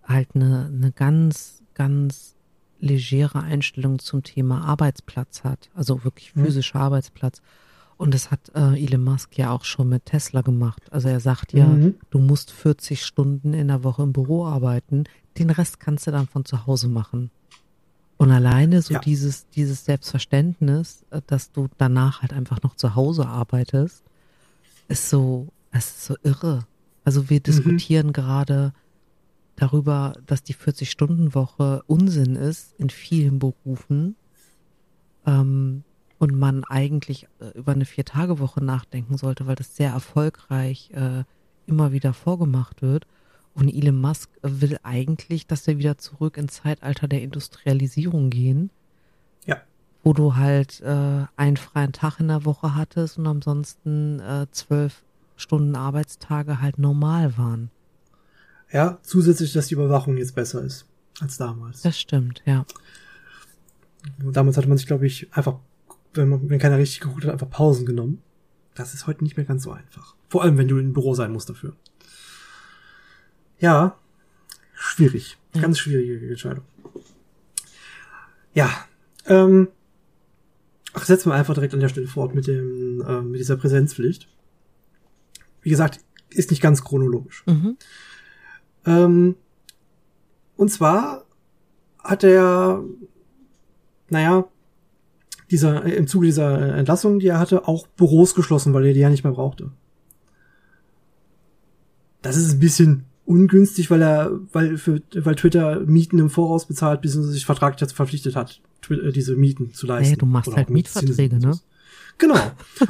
halt eine, eine ganz, ganz legere Einstellung zum Thema Arbeitsplatz hat, also wirklich Mhm. physischer Arbeitsplatz. Und das hat äh, Elon Musk ja auch schon mit Tesla gemacht. Also er sagt ja, Mhm. du musst 40 Stunden in der Woche im Büro arbeiten, den Rest kannst du dann von zu Hause machen. Und alleine so Ja. dieses, dieses Selbstverständnis, äh, dass du danach halt einfach noch zu Hause arbeitest, ist so, es ist so irre. Also wir diskutieren gerade darüber, dass die 40-Stunden-Woche Unsinn ist in vielen Berufen. Ähm, und man eigentlich äh, über eine Vier-Tage-Woche nachdenken sollte, weil das sehr erfolgreich äh, immer wieder vorgemacht wird. Und Elon Musk will eigentlich, dass wir wieder zurück ins Zeitalter der Industrialisierung gehen, Ja. wo du halt äh, einen freien Tag in der Woche hattest und ansonsten äh, zwölf Stunden Arbeitstage halt normal waren. Ja, zusätzlich, dass die Überwachung jetzt besser ist als damals. Das stimmt, ja. Damals hatte man sich, glaube ich, einfach, wenn man, wenn keiner richtig geguckt hat, einfach Pausen genommen. Das ist heute nicht mehr ganz so einfach. Vor allem, wenn du im Büro sein musst dafür. Ja, schwierig. Ganz schwierige Entscheidung. Ja, ähm, ach, setzen wir einfach direkt an der Stelle fort mit dem, äh, mit dieser Präsenzpflicht. Wie gesagt, ist nicht ganz chronologisch. Mhm. Ähm, und zwar hat er, naja, dieser, im Zuge dieser Entlassung, die er hatte, auch Büros geschlossen, weil er die ja nicht mehr brauchte. Das ist ein bisschen ungünstig, weil er, weil für, weil Twitter Mieten im Voraus bezahlt, bis er sich vertraglich dazu verpflichtet hat, Twi- äh, diese Mieten zu leisten. Naja, du machst Oder halt Mietzinsen Mietverträge, ne? Genau.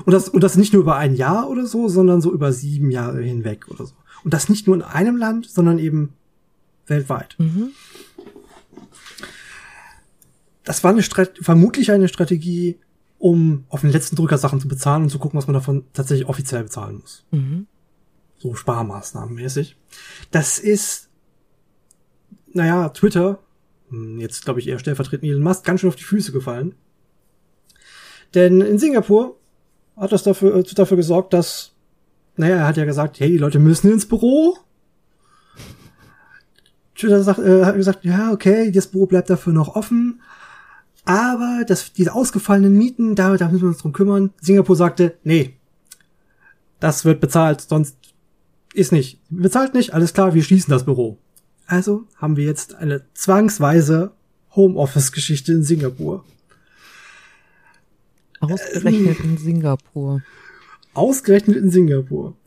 Und das, und das nicht nur über ein Jahr oder so, sondern so über sieben Jahre hinweg oder so. Und das nicht nur in einem Land, sondern eben weltweit. Mhm. Das war eine Strat vermutlich eine Strategie, um auf den letzten Drücker Sachen zu bezahlen und zu gucken, was man davon tatsächlich offiziell bezahlen muss. Mhm. So Sparmaßnahmen mäßig. Das ist, naja, Twitter, hm, jetzt glaube ich eher stellvertretend Elon Musk, ganz schön auf die Füße gefallen. Denn in Singapur hat das dafür, äh, dafür gesorgt, dass, naja, er hat ja gesagt, hey, die Leute müssen ins Büro. Twitter sagt, äh, hat gesagt, ja, okay, das Büro bleibt dafür noch offen. Aber das, diese ausgefallenen Mieten, da, da müssen wir uns drum kümmern. Singapur sagte, nee, das wird bezahlt, sonst ist nicht. Bezahlt nicht, alles klar, wir schließen das Büro. Also haben wir jetzt eine zwangsweise Homeoffice-Geschichte in Singapur. Ausgerechnet in Singapur. Ausgerechnet in Singapur. [laughs]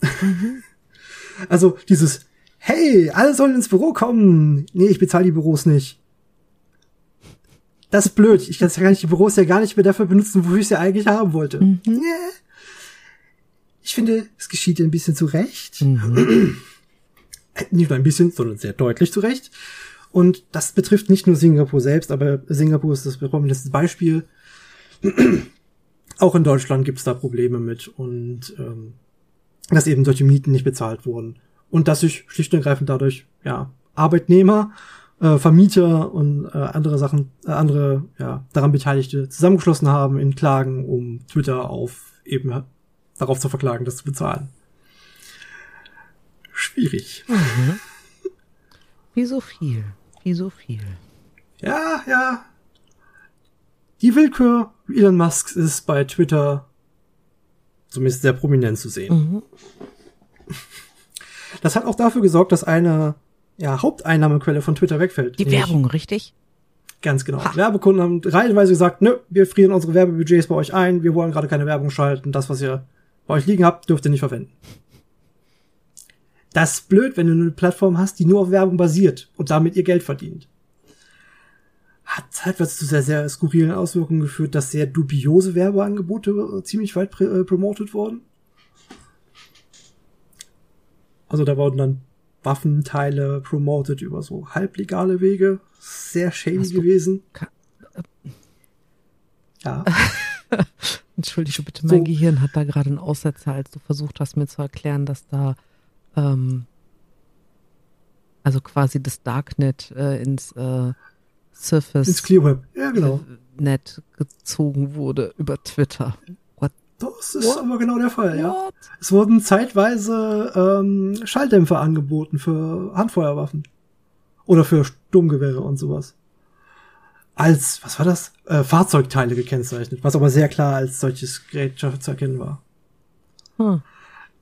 Also dieses, hey, alle sollen ins Büro kommen. Nee, ich bezahle die Büros nicht. Das ist blöd. Ich kann die Büros ja gar nicht mehr dafür benutzen, wofür ich sie eigentlich haben wollte. Mhm. Nee. Ich finde, es geschieht ein bisschen zu Recht. Mhm. Nicht nur ein bisschen, sondern sehr deutlich zu Recht. Und das betrifft nicht nur Singapur selbst, aber Singapur ist das prominenteste Beispiel. Auch in Deutschland gibt es da Probleme mit und ähm, dass eben solche Mieten nicht bezahlt wurden. Und dass sich schlicht und ergreifend dadurch, ja, Arbeitnehmer, äh, Vermieter und äh, andere Sachen, äh, andere, ja, daran Beteiligte zusammengeschlossen haben in Klagen, um Twitter auf eben darauf zu verklagen, das zu bezahlen. Schwierig. Mhm. Wie so viel. Wie so viel. Ja, ja. Die Willkür Elon Musks ist bei Twitter zumindest sehr prominent zu sehen. Mhm. Das hat auch dafür gesorgt, dass eine ja, Haupteinnahmequelle von Twitter wegfällt. Die Werbung, richtig? Ganz genau. Ha. Werbekunden haben reihenweise gesagt, nö, wir frieren unsere Werbebudgets bei euch ein, wir wollen gerade keine Werbung schalten, das, was ihr bei euch liegen habt, dürft ihr nicht verwenden. Das ist blöd, wenn du eine Plattform hast, die nur auf Werbung basiert und damit ihr Geld verdient. Hat zeitweise zu sehr, sehr skurrilen Auswirkungen geführt, dass sehr dubiose Werbeangebote ziemlich weit äh, promotet wurden. Also da wurden dann Waffenteile promoted über so halblegale Wege. Sehr shady gewesen. ja. [laughs] Entschuldige bitte, mein so. Gehirn hat da gerade einen Aussetzer, als du versucht hast, mir zu erklären, dass da ähm, also quasi das Darknet äh, ins äh, Surface ins Clear Web. Ja, genau. Net gezogen wurde über Twitter. Das ist What? aber genau der Fall, ja. What? Es wurden zeitweise ähm, Schalldämpfer angeboten für Handfeuerwaffen. Oder für Sturmgewehre und sowas. Als, was war das? Äh, Fahrzeugteile gekennzeichnet, was aber sehr klar als solches Gerät zu erkennen war. Hm.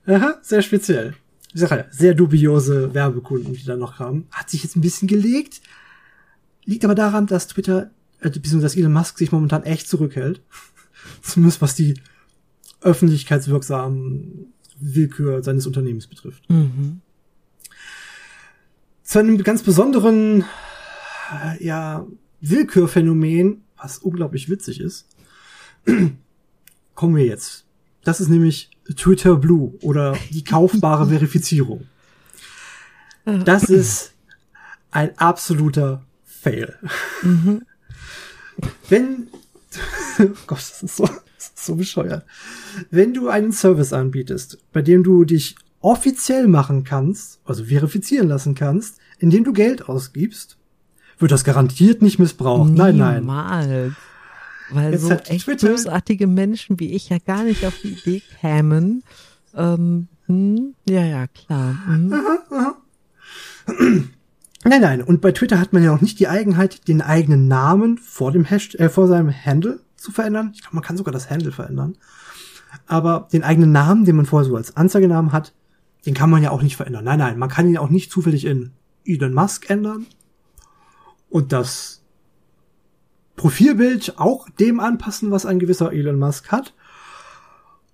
Aha, sehr speziell. Ich sag ja, sehr dubiose Werbekunden, die da noch kamen. Hat sich jetzt ein bisschen gelegt. Liegt aber daran, dass Twitter, äh, beziehungsweise dass Elon Musk sich momentan echt zurückhält. [laughs] Zumindest was die öffentlichkeitswirksamen Willkür seines Unternehmens betrifft. Mhm. Zu einem ganz besonderen, äh, ja, Willkürphänomen, was unglaublich witzig ist, kommen wir jetzt. Das ist nämlich Twitter Blue oder die kaufbare Verifizierung. Das ist ein absoluter Fail. Mhm. Wenn, [laughs] Gott, das ist so, so bescheuert. Wenn du einen Service anbietest, bei dem du dich offiziell machen kannst, also verifizieren lassen kannst, indem du Geld ausgibst, wird das garantiert nicht missbraucht. Niemals. Nein, nein. Weil Jetzt so echt Twitter bösartige Menschen wie ich ja gar nicht auf die Idee kämen. Ähm, hm, ja, ja, klar. Hm. Aha, aha. Nein, nein. Und bei Twitter hat man ja auch nicht die Eigenheit, den eigenen Namen vor dem Hashtag, äh, vor seinem Handle zu verändern. Ich glaube, man kann sogar das Handle verändern. Aber den eigenen Namen, den man vorher so als Anzeigenamen hat, den kann man ja auch nicht verändern. Nein, nein, man kann ihn auch nicht zufällig in Elon Musk ändern. Und das Profilbild auch dem anpassen, was ein gewisser Elon Musk hat.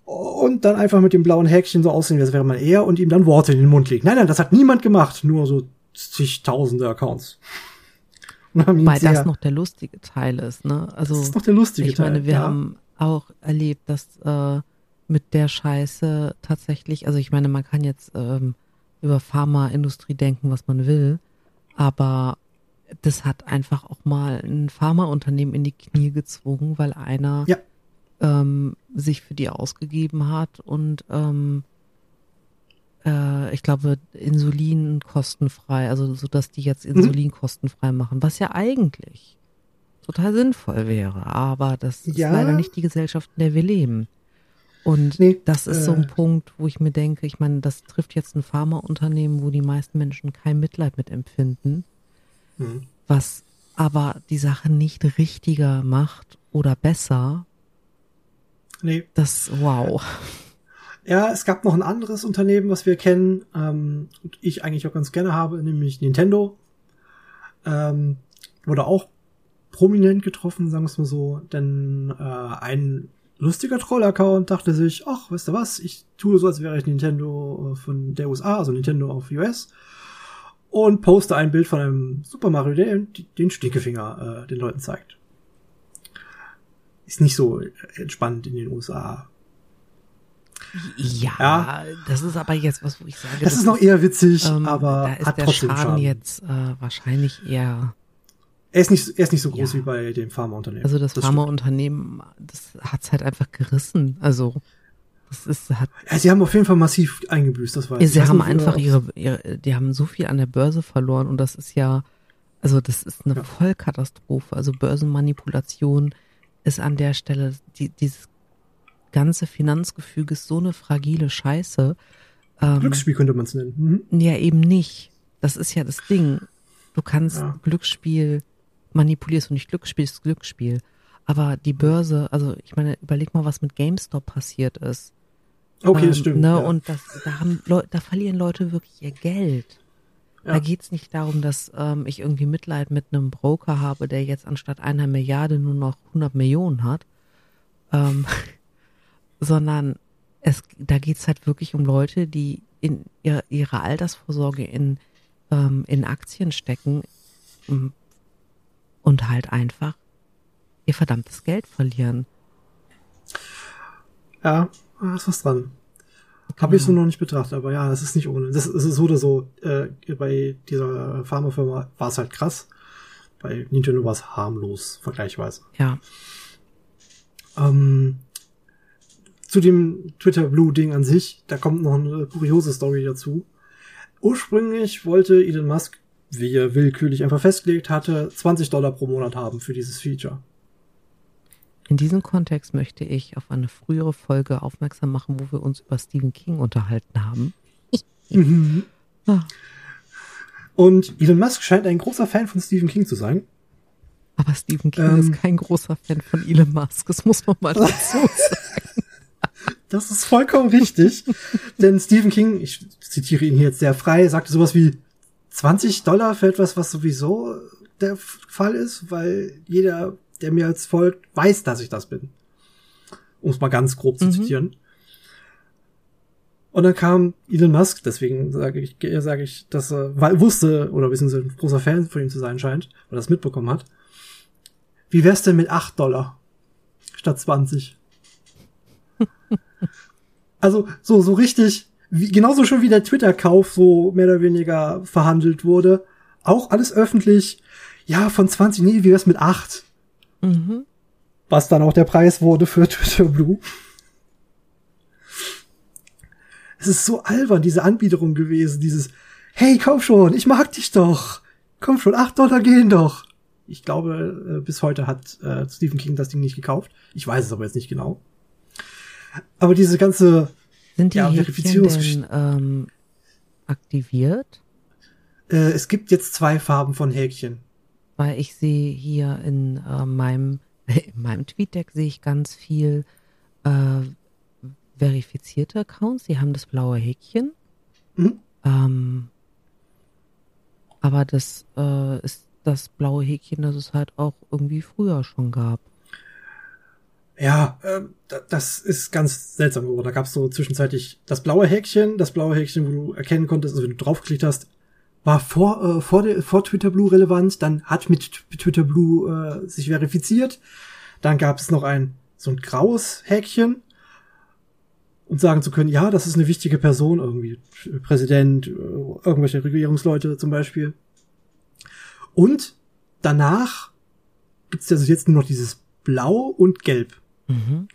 Und dann einfach mit dem blauen Häkchen so aussehen, als wäre man er und ihm dann Worte in den Mund legen. Nein, nein, das hat niemand gemacht. Nur so zigtausende Accounts. Weil das noch der lustige Teil ist, ne? Also, das ist noch der lustige ich Teil. Ich meine, wir ja. haben auch erlebt, dass äh, mit der Scheiße tatsächlich, also ich meine, man kann jetzt ähm, über Pharmaindustrie denken, was man will, aber das hat einfach auch mal ein Pharmaunternehmen in die Knie gezwungen, weil einer ja. ähm, sich für die ausgegeben hat und ähm, äh, ich glaube, Insulin kostenfrei, also so dass die jetzt mhm. Insulin kostenfrei machen, was ja eigentlich total sinnvoll wäre, aber das ist ja. leider nicht die Gesellschaft, in der wir leben. Und nee, das ist äh, so ein äh. Punkt, wo ich mir denke, ich meine, das trifft jetzt ein Pharmaunternehmen, wo die meisten Menschen kein Mitleid mit empfinden, mhm. was aber die Sache nicht richtiger macht oder besser. Nee. Das, wow. Ja, es gab noch ein anderes Unternehmen, was wir kennen, ähm, und ich eigentlich auch ganz gerne habe, nämlich Nintendo. Ähm, wurde auch prominent getroffen, sagen wir es mal so, denn äh, ein lustiger Troll-Account dachte sich, ach, weißt du was, ich tue so, als wäre ich Nintendo äh, von der USA, also Nintendo auf US, und poste ein Bild von einem Super Mario, der den Stinkefinger äh, den Leuten zeigt. Ist nicht so entspannt in den USA. Ja, ja, das ist aber jetzt was, wo ich sage. Das, das ist noch eher witzig, ähm, aber da ist hat der trotzdem Schaden, Schaden. jetzt äh, wahrscheinlich eher. Er ist nicht, er ist nicht so groß ja. wie bei dem Pharmaunternehmen. Also das, das Pharmaunternehmen, das hat's halt einfach gerissen. Also das ist hat. Ja, sie haben auf jeden Fall massiv eingebüßt, das weiß ja, Sie haben einfach ihre, ihre, die haben so viel an der Börse verloren und das ist ja, also das ist eine ja. Vollkatastrophe. Also Börsenmanipulation ist an der Stelle die, dieses ganze Finanzgefüge ist so eine fragile Scheiße. Ähm, Glücksspiel könnte man es nennen. Mhm. Ja, eben nicht. Das ist ja das Ding. Du kannst ja. Glücksspiel manipulierst du nicht Glücksspiel ist Glücksspiel. Aber die Börse, also ich meine, überleg mal, was mit GameStop passiert ist. Okay, ähm, das stimmt. Ne, ja. Und das, da haben da verlieren Leute wirklich ihr Geld. Da geht's nicht darum, dass ähm, ich irgendwie Mitleid mit einem Broker habe, der jetzt anstatt einer Milliarde nur noch 100 Millionen hat, ähm, [laughs] sondern es, da geht's halt wirklich um Leute, die in ihre, ihre Altersvorsorge in, ähm, in Aktien stecken ähm, und halt einfach ihr verdammtes Geld verlieren. Ja, da ist was dran. Habe ich so noch nicht betrachtet, aber ja, es ist nicht ohne. Das ist so oder so. Äh, bei dieser Pharmafirma war es halt krass. Bei Nintendo war es harmlos, vergleichsweise. Ja. Ähm, zu dem Twitter Blue Ding an sich, da kommt noch eine kuriose Story dazu. Ursprünglich wollte Elon Musk, wie er willkürlich einfach festgelegt hatte, 20 Dollar pro Monat haben für dieses Feature. In diesem Kontext möchte ich auf eine frühere Folge aufmerksam machen, wo wir uns über Stephen King unterhalten haben. Mhm. Ah, Und Elon Musk scheint ein großer Fan von Stephen King zu sein. Aber Stephen King Ähm. ist kein großer Fan von Elon Musk. Das muss man mal dazu [laughs] sagen. Das ist vollkommen richtig. [laughs] Denn Stephen King, ich zitiere ihn hier jetzt sehr frei, sagte sowas wie 20 Dollar für etwas, was sowieso der Fall ist, weil jeder, der mir jetzt folgt, weiß, dass ich das bin. Um es mal ganz grob zu Mhm. zitieren. Und dann kam Elon Musk, deswegen sage ich, sage ich, dass er weil, wusste, oder beziehungsweise ein großer Fan von ihm zu sein scheint, oder das mitbekommen hat. Wie wär's denn mit 8 Dollar? Statt 20? [laughs] Also so so richtig, wie, genauso schon wie der Twitter-Kauf so mehr oder weniger verhandelt wurde, auch alles öffentlich. Ja, von 20, nee, wie wär's mit 8? Mhm. Was dann auch der Preis wurde für [laughs] Twitter Blue. Es ist so albern, diese Anbiederung gewesen, dieses, hey, kauf schon, ich mag dich doch. Komm schon, 8 Dollar gehen doch. Ich glaube, äh, bis heute hat äh, Stephen King das Ding nicht gekauft. Ich weiß es aber jetzt nicht genau. Aber diese ganze, Sind die Ja, Häkchen Verifizierungsgesch- denn ähm, aktiviert? äh, es gibt jetzt zwei Farben von Häkchen. Weil ich sehe hier in äh, meinem [laughs] in meinem TweetDeck sehe ich ganz viel äh, verifizierte Accounts. Die haben das blaue Häkchen. Mhm. Ähm, aber das äh, ist das blaue Häkchen, das es halt auch irgendwie früher schon gab. Ja, ähm, da- das ist ganz seltsam geworden. Da gab es so zwischenzeitlich das blaue Häkchen, das blaue Häkchen, wo du erkennen konntest, also wenn du draufgeklickt hast, war vor, äh, vor, der, vor Twitter Blue relevant, dann hat mit Twitter Blue äh, sich verifiziert. Dann gab es noch ein so ein graues Häkchen, um sagen zu können, ja, das ist eine wichtige Person, irgendwie Präsident, äh, irgendwelche Regierungsleute zum Beispiel. Und danach gibt's also jetzt nur noch dieses Blau und Gelb. Mhm.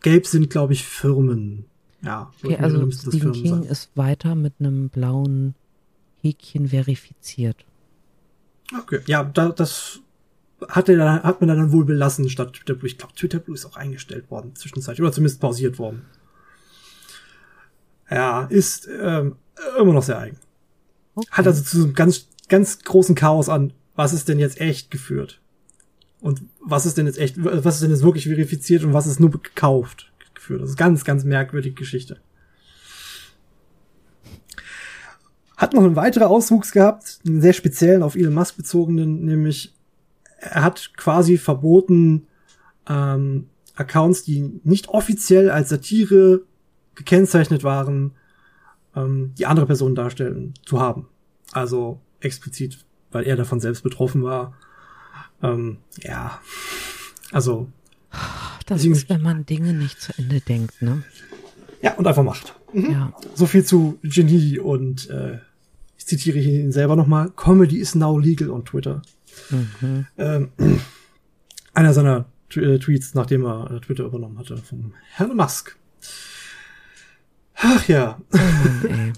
Gelb sind, glaube ich, Firmen. Ja, Okay, also Stephen King sein. ist weiter mit einem blauen Häkchen verifiziert. Okay, ja, da, das hat, er dann, hat man dann wohl belassen statt Twitter Blue. Ich glaube, Twitter Blue ist auch eingestellt worden zwischenzeitlich oder zumindest pausiert worden. Ja, ist ähm, immer noch sehr eigen. Okay. Hat also zu so einem ganz, ganz großen Chaos an, was ist denn jetzt echt geführt? Und was ist denn jetzt echt, was ist denn jetzt wirklich verifiziert und was ist nur gekauft geführt? Das ist ganz, ganz merkwürdige Geschichte. Hat noch einen weiteren Auswuchs gehabt, einen sehr speziellen auf Elon Musk bezogenen, nämlich er hat quasi verboten, ähm, Accounts, die nicht offiziell als Satire gekennzeichnet waren, ähm, die andere Personen darstellen, zu haben. Also explizit, weil er davon selbst betroffen war. Ähm, ja, also Das ist, wenn man Dinge nicht zu Ende denkt, ne? ja und einfach macht. Ja. So viel zu Genie und äh, zitiere hier ihn selber nochmal. Comedy is now legal on Twitter. Mhm. Ähm, [clears throat] einer seiner T äh, Tweets, nachdem er äh, Twitter übernommen hatte, vom Herrn Musk. Ach ja, ey.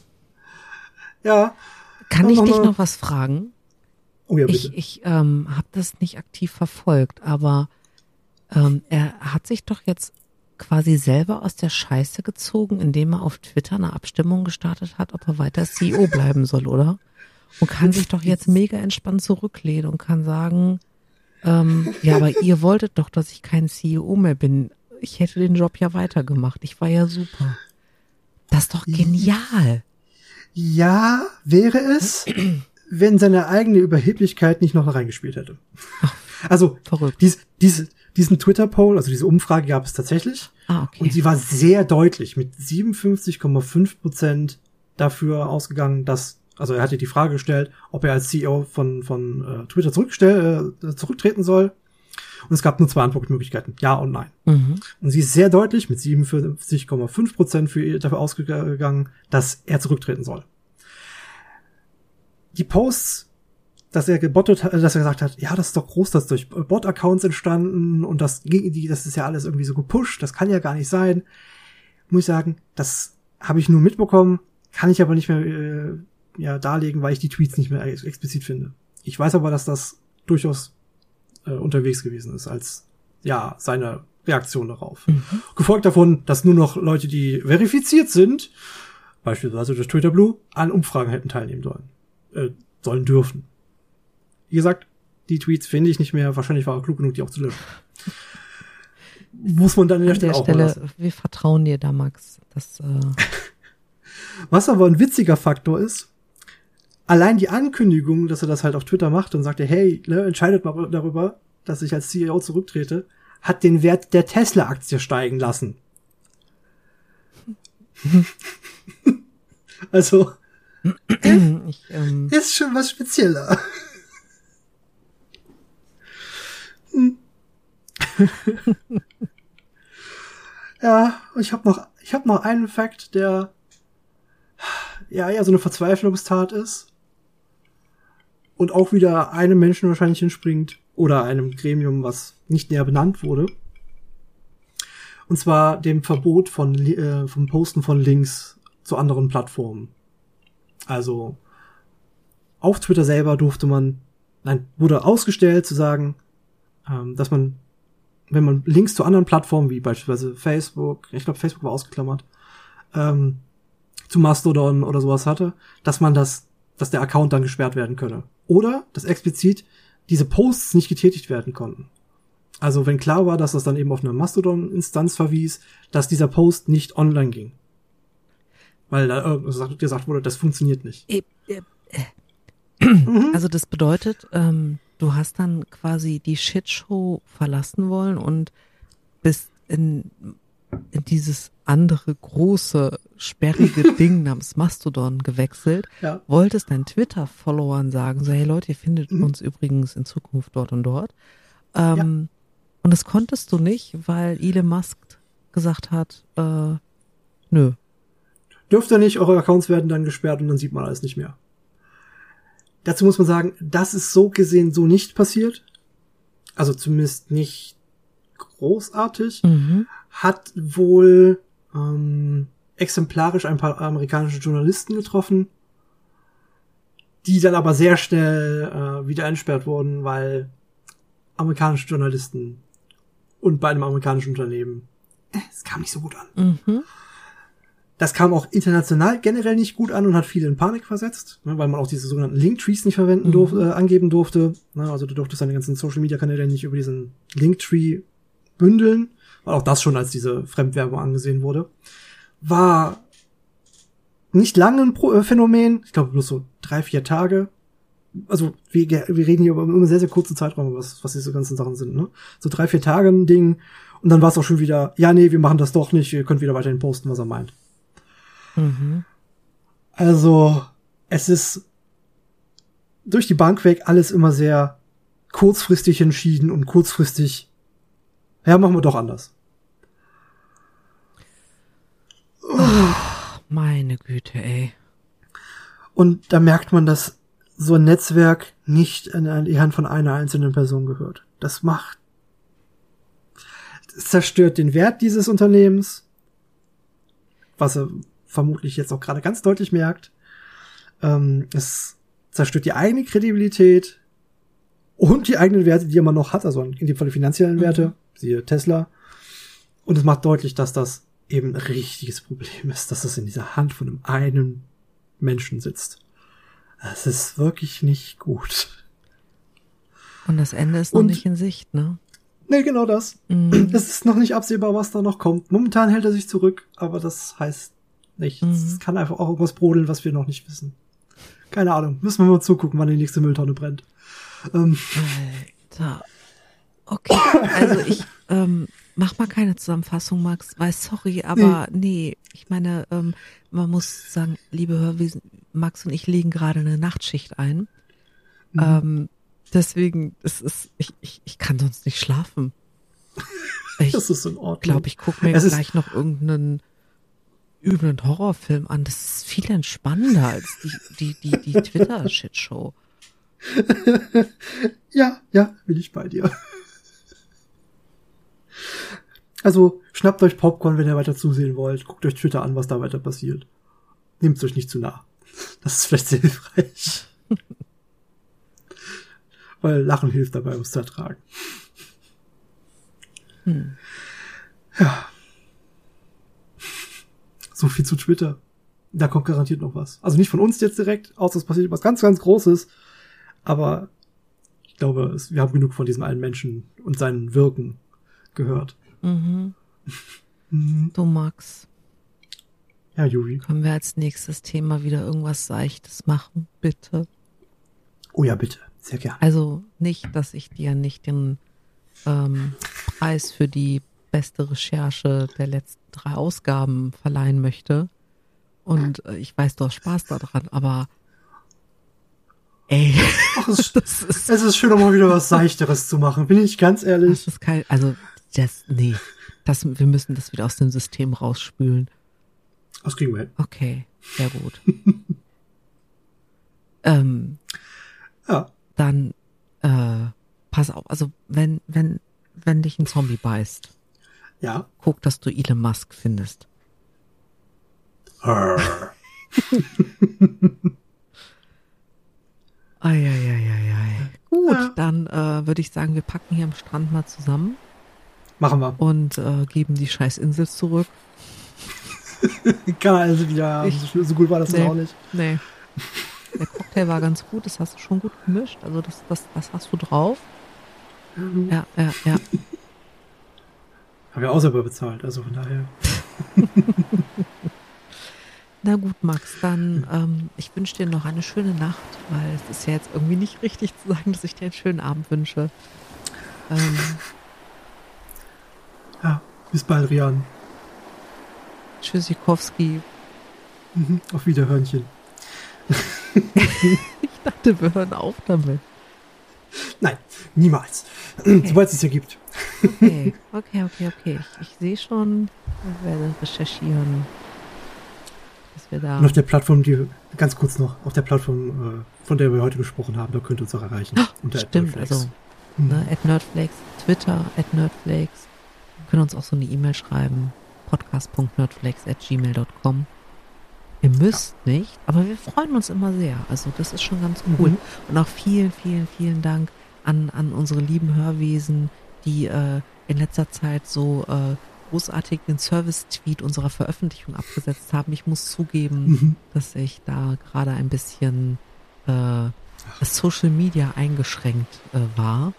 [laughs] ja. Kann ich dich noch was fragen? Oh ja, bitte. Ich, ich ähm, habe das nicht aktiv verfolgt, aber ähm, er hat sich doch jetzt quasi selber aus der Scheiße gezogen, indem er auf Twitter eine Abstimmung gestartet hat, ob er weiter CEO bleiben soll, oder? Und kann sich doch jetzt mega entspannt zurücklehnen und kann sagen, ähm, ja, aber ihr wolltet doch, dass ich kein CEO mehr bin. Ich hätte den Job ja weitergemacht. Ich war ja super. Das ist doch genial. Ja, wäre es. wenn seine eigene Überheblichkeit nicht noch reingespielt hätte. Also, Verrückt. dies, diese, diesen Twitter-Poll, also diese Umfrage gab es tatsächlich. Ah, okay. Und sie war sehr deutlich mit 57,5 Prozent dafür ausgegangen, dass, also er hatte die Frage gestellt, ob er als CEO von, von äh, Twitter zurückstell, äh, zurücktreten soll. Und es gab nur zwei Antwortmöglichkeiten, ja und nein. mhm. Und sie ist sehr deutlich mit 57,5 Prozent für dafür ausgegangen, dass er zurücktreten soll. Die Posts, dass er gebottet hat, dass er gesagt hat, ja, das ist doch groß, das ist durch Bot-Accounts entstanden und das, die, das ist ja alles irgendwie so gepusht, das kann ja gar nicht sein. Muss ich sagen, das habe ich nur mitbekommen, kann ich aber nicht mehr äh, ja, darlegen, weil ich die Tweets nicht mehr ex explizit finde. Ich weiß aber, dass das durchaus äh, unterwegs gewesen ist als ja seine Reaktion darauf. Mhm. Gefolgt davon, dass nur noch Leute, die verifiziert sind, beispielsweise durch Twitter Blue, an Umfragen hätten teilnehmen sollen, äh, sollen dürfen. Wie gesagt, die Tweets finde ich nicht mehr. Wahrscheinlich war er klug genug, die auch zu löschen. Muss man dann an der Stelle der auch mal lassen. Stelle, wir vertrauen dir da, Max. Das, äh, [laughs] Was aber ein witziger Faktor ist, allein die Ankündigung, dass er das halt auf Twitter macht und sagt, hey, ne, entscheidet mal darüber, dass ich als CEO zurücktrete, hat den Wert der Tesla-Aktie steigen lassen. [laughs] [laughs] also, ich, ähm, ist schon was spezieller. [laughs] ja, ich habe noch, ich habe noch einen Fakt, der ja eher so eine Verzweiflungstat ist und auch wieder einem Menschen wahrscheinlich entspringt oder einem Gremium, was nicht näher benannt wurde. Und zwar dem Verbot von äh, vom Posten von Links zu anderen Plattformen. Also auf Twitter selber durfte man, nein, wurde ausgestellt zu sagen, ähm, dass man, wenn man Links zu anderen Plattformen wie beispielsweise Facebook, ich glaube Facebook war ausgeklammert, ähm, zu Mastodon oder sowas hatte, dass man das, dass der Account dann gesperrt werden könne. Oder dass explizit diese Posts nicht getätigt werden konnten. Also wenn klar war, dass das dann eben auf eine Mastodon-Instanz verwies, dass dieser Post nicht online ging. Weil da irgendwas gesagt wurde, das funktioniert nicht. äh, äh, also das bedeutet, ähm, du hast dann quasi die Shitshow verlassen wollen und bist in, in dieses andere große, sperrige [laughs] Ding namens Mastodon gewechselt, Ja. wolltest deinen Twitter-Followern sagen, so, hey Leute, ihr findet Mhm. uns übrigens in Zukunft dort und dort. Ähm, Und das konntest du nicht, weil Elon Musk gesagt hat, äh, nö. Dürft ihr nicht, eure Accounts werden dann gesperrt und dann sieht man alles nicht mehr. Dazu muss man sagen, das ist so gesehen so nicht passiert. Also zumindest nicht großartig. Mhm. Hat wohl ähm, exemplarisch ein paar amerikanische Journalisten getroffen, die dann aber sehr schnell äh, wieder entsperrt wurden, weil amerikanische Journalisten und bei einem amerikanischen Unternehmen, äh, es kam nicht so gut an. Mhm. Das kam auch international generell nicht gut an und hat viele in Panik versetzt, ne, weil man auch diese sogenannten Linktrees nicht verwenden Mhm. durf, äh, angeben durfte. Ne, also du durftest deine ganzen Social Media Kanäle nicht über diesen Linktree bündeln, weil auch das schon als diese Fremdwerbung angesehen wurde. War nicht lange ein Pro äh, Phänomen, ich glaube bloß so drei, vier Tage. Also wir, wir reden hier über immer sehr, sehr kurze Zeiträume, was, was diese ganzen Sachen sind. Ne? So drei, vier Tage ein Ding und dann war es auch schon wieder, ja, nee, wir machen das doch nicht, ihr könnt wieder weiterhin posten, was er meint. Mhm. Also, es ist durch die Bank weg alles immer sehr kurzfristig entschieden und kurzfristig, ja, machen wir doch anders. Meine Güte, ey. Und da merkt man, dass so ein Netzwerk nicht in die Hand von einer einzelnen Person gehört. Das macht, es zerstört den Wert dieses Unternehmens, was er vermutlich jetzt auch gerade ganz deutlich merkt. Ähm, es zerstört die eigene Kredibilität und die eigenen Werte, die man noch hat, also in dem Fall die finanziellen Werte, siehe Tesla. Und es macht deutlich, dass das eben ein richtiges Problem ist, dass das in dieser Hand von einem einen Menschen sitzt. Es ist wirklich nicht gut. Und das Ende ist noch Und- nicht in Sicht, ne? Nee, genau das. Mhm. Es ist noch nicht absehbar, was da noch kommt. Momentan hält er sich zurück, aber das heißt nichts. Mhm. Es kann einfach auch irgendwas brodeln, was wir noch nicht wissen. Keine Ahnung. Müssen wir mal zugucken, wann die nächste Mülltonne brennt. Ähm, Alter. Okay, also ich ähm, mach mal keine Zusammenfassung, Max, weil sorry, aber nee, ich meine, ähm, man muss sagen, liebe Hörwesen, Max und ich legen gerade eine Nachtschicht ein. Ähm, deswegen, es ist, ich, ich, ich kann sonst nicht schlafen. [laughs] Ich das ist in Ordnung. glaube, ich gucke mir Es gleich noch irgendeinen üblen Horrorfilm an. Das ist viel entspannender als die, die, die, die Twitter-Shitshow. [laughs] Ja, ja, bin ich bei dir. Also, schnappt euch Popcorn, wenn ihr weiter zusehen wollt. Guckt euch Twitter an, was da weiter passiert. Nehmt euch nicht zu nah. Das ist vielleicht sehr hilfreich. [laughs] Weil Lachen hilft dabei, um es zu ertragen. Ja. So viel zu Twitter. Da kommt garantiert noch was. Also nicht von uns jetzt direkt, außer es passiert was ganz, ganz Großes. Aber ich glaube, es, wir haben genug von diesem einen Menschen und seinen Wirken gehört. Mhm. Mhm. Du Max, Ja, Juri. können wir als nächstes Thema wieder irgendwas Seichtes machen, bitte? Oh ja, bitte. Sehr gerne. Also nicht, dass ich dir nicht den ähm, Preis für die beste Recherche der letzten drei Ausgaben verleihen möchte. Und äh, ich weiß, du hast Spaß daran, aber ey, Ach, es, [laughs] das ist, es ist schön, auch mal wieder was Seichteres zu machen, bin ich ganz ehrlich. das ist kein, also das, nee, das, wir müssen das wieder aus dem System rausspülen. Das kriegen wir hin. Okay, sehr gut. [laughs] ähm, Ja. dann äh, pass auf, also wenn, wenn, wenn dich ein Zombie beißt, Ja. guck, dass du Elon Musk findest. Eieieiei. [laughs] Gut, Ja. dann äh, würde ich sagen, wir packen hier am Strand mal zusammen Machen wir. und äh, geben die scheiß Insel zurück. [laughs] Kann also wieder. Ich- so, gut war das Nee. auch nicht. Nee. Der Cocktail war ganz gut, das hast du schon gut gemischt. Also das, das, das hast du drauf. Ja, ja, ja. Haben wir auch selber bezahlt, also von daher. [laughs] Na gut, Max, dann ähm, ich wünsche dir noch eine schöne Nacht, weil es ist ja jetzt irgendwie nicht richtig zu sagen, dass ich dir einen schönen Abend wünsche. Ähm, Ja. Bis bald, Rian. Tschüssikowski. Mhm. Auf Wiederhörnchen. [laughs] Ich dachte, wir hören auf damit. Nein, niemals. [clears throat] Sobald es es hier gibt. Okay, okay, okay, okay. Ich, ich sehe schon, ich werde recherchieren, dass wir da. Und auf der Plattform, die, ganz kurz noch, auf der Plattform, äh, von der wir heute gesprochen haben, da könnt ihr uns auch erreichen. Unter Stimmt, also Mhm. ne, at Nerdflakes, Twitter at Nerdflakes. Wir können uns auch so eine E-Mail schreiben, podcast.nerdflakes at gmail.com. Ihr müsst nicht, aber wir freuen uns immer sehr. Also das ist schon ganz cool. Mhm. Und auch vielen, vielen, vielen Dank an, an unsere lieben Hörwesen, die äh, in letzter Zeit so äh, großartig den Service-Tweet unserer Veröffentlichung abgesetzt haben. Ich muss zugeben, Mhm. dass ich da gerade ein bisschen äh, Social Media eingeschränkt äh, war.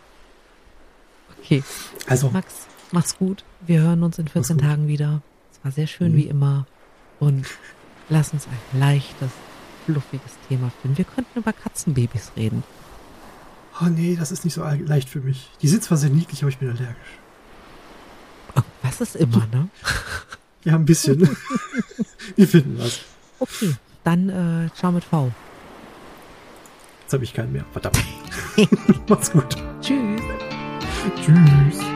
Okay, Also, Max, mach's gut. Wir hören uns in 14 gut. Tagen wieder. Es war sehr schön Mhm. wie immer. Und lass uns ein leichtes, fluffiges Thema finden. Wir könnten über Katzenbabys reden. Oh nee, das ist nicht so leicht für mich. Die sind zwar sehr niedlich, aber ich bin allergisch. Oh, was ist immer, ne? [laughs] Ja, ein bisschen. [laughs] wir finden was. Okay, dann äh, ciao mit V. Jetzt habe ich keinen mehr. Verdammt. [laughs] Macht's gut. Tschüss. Tschüss.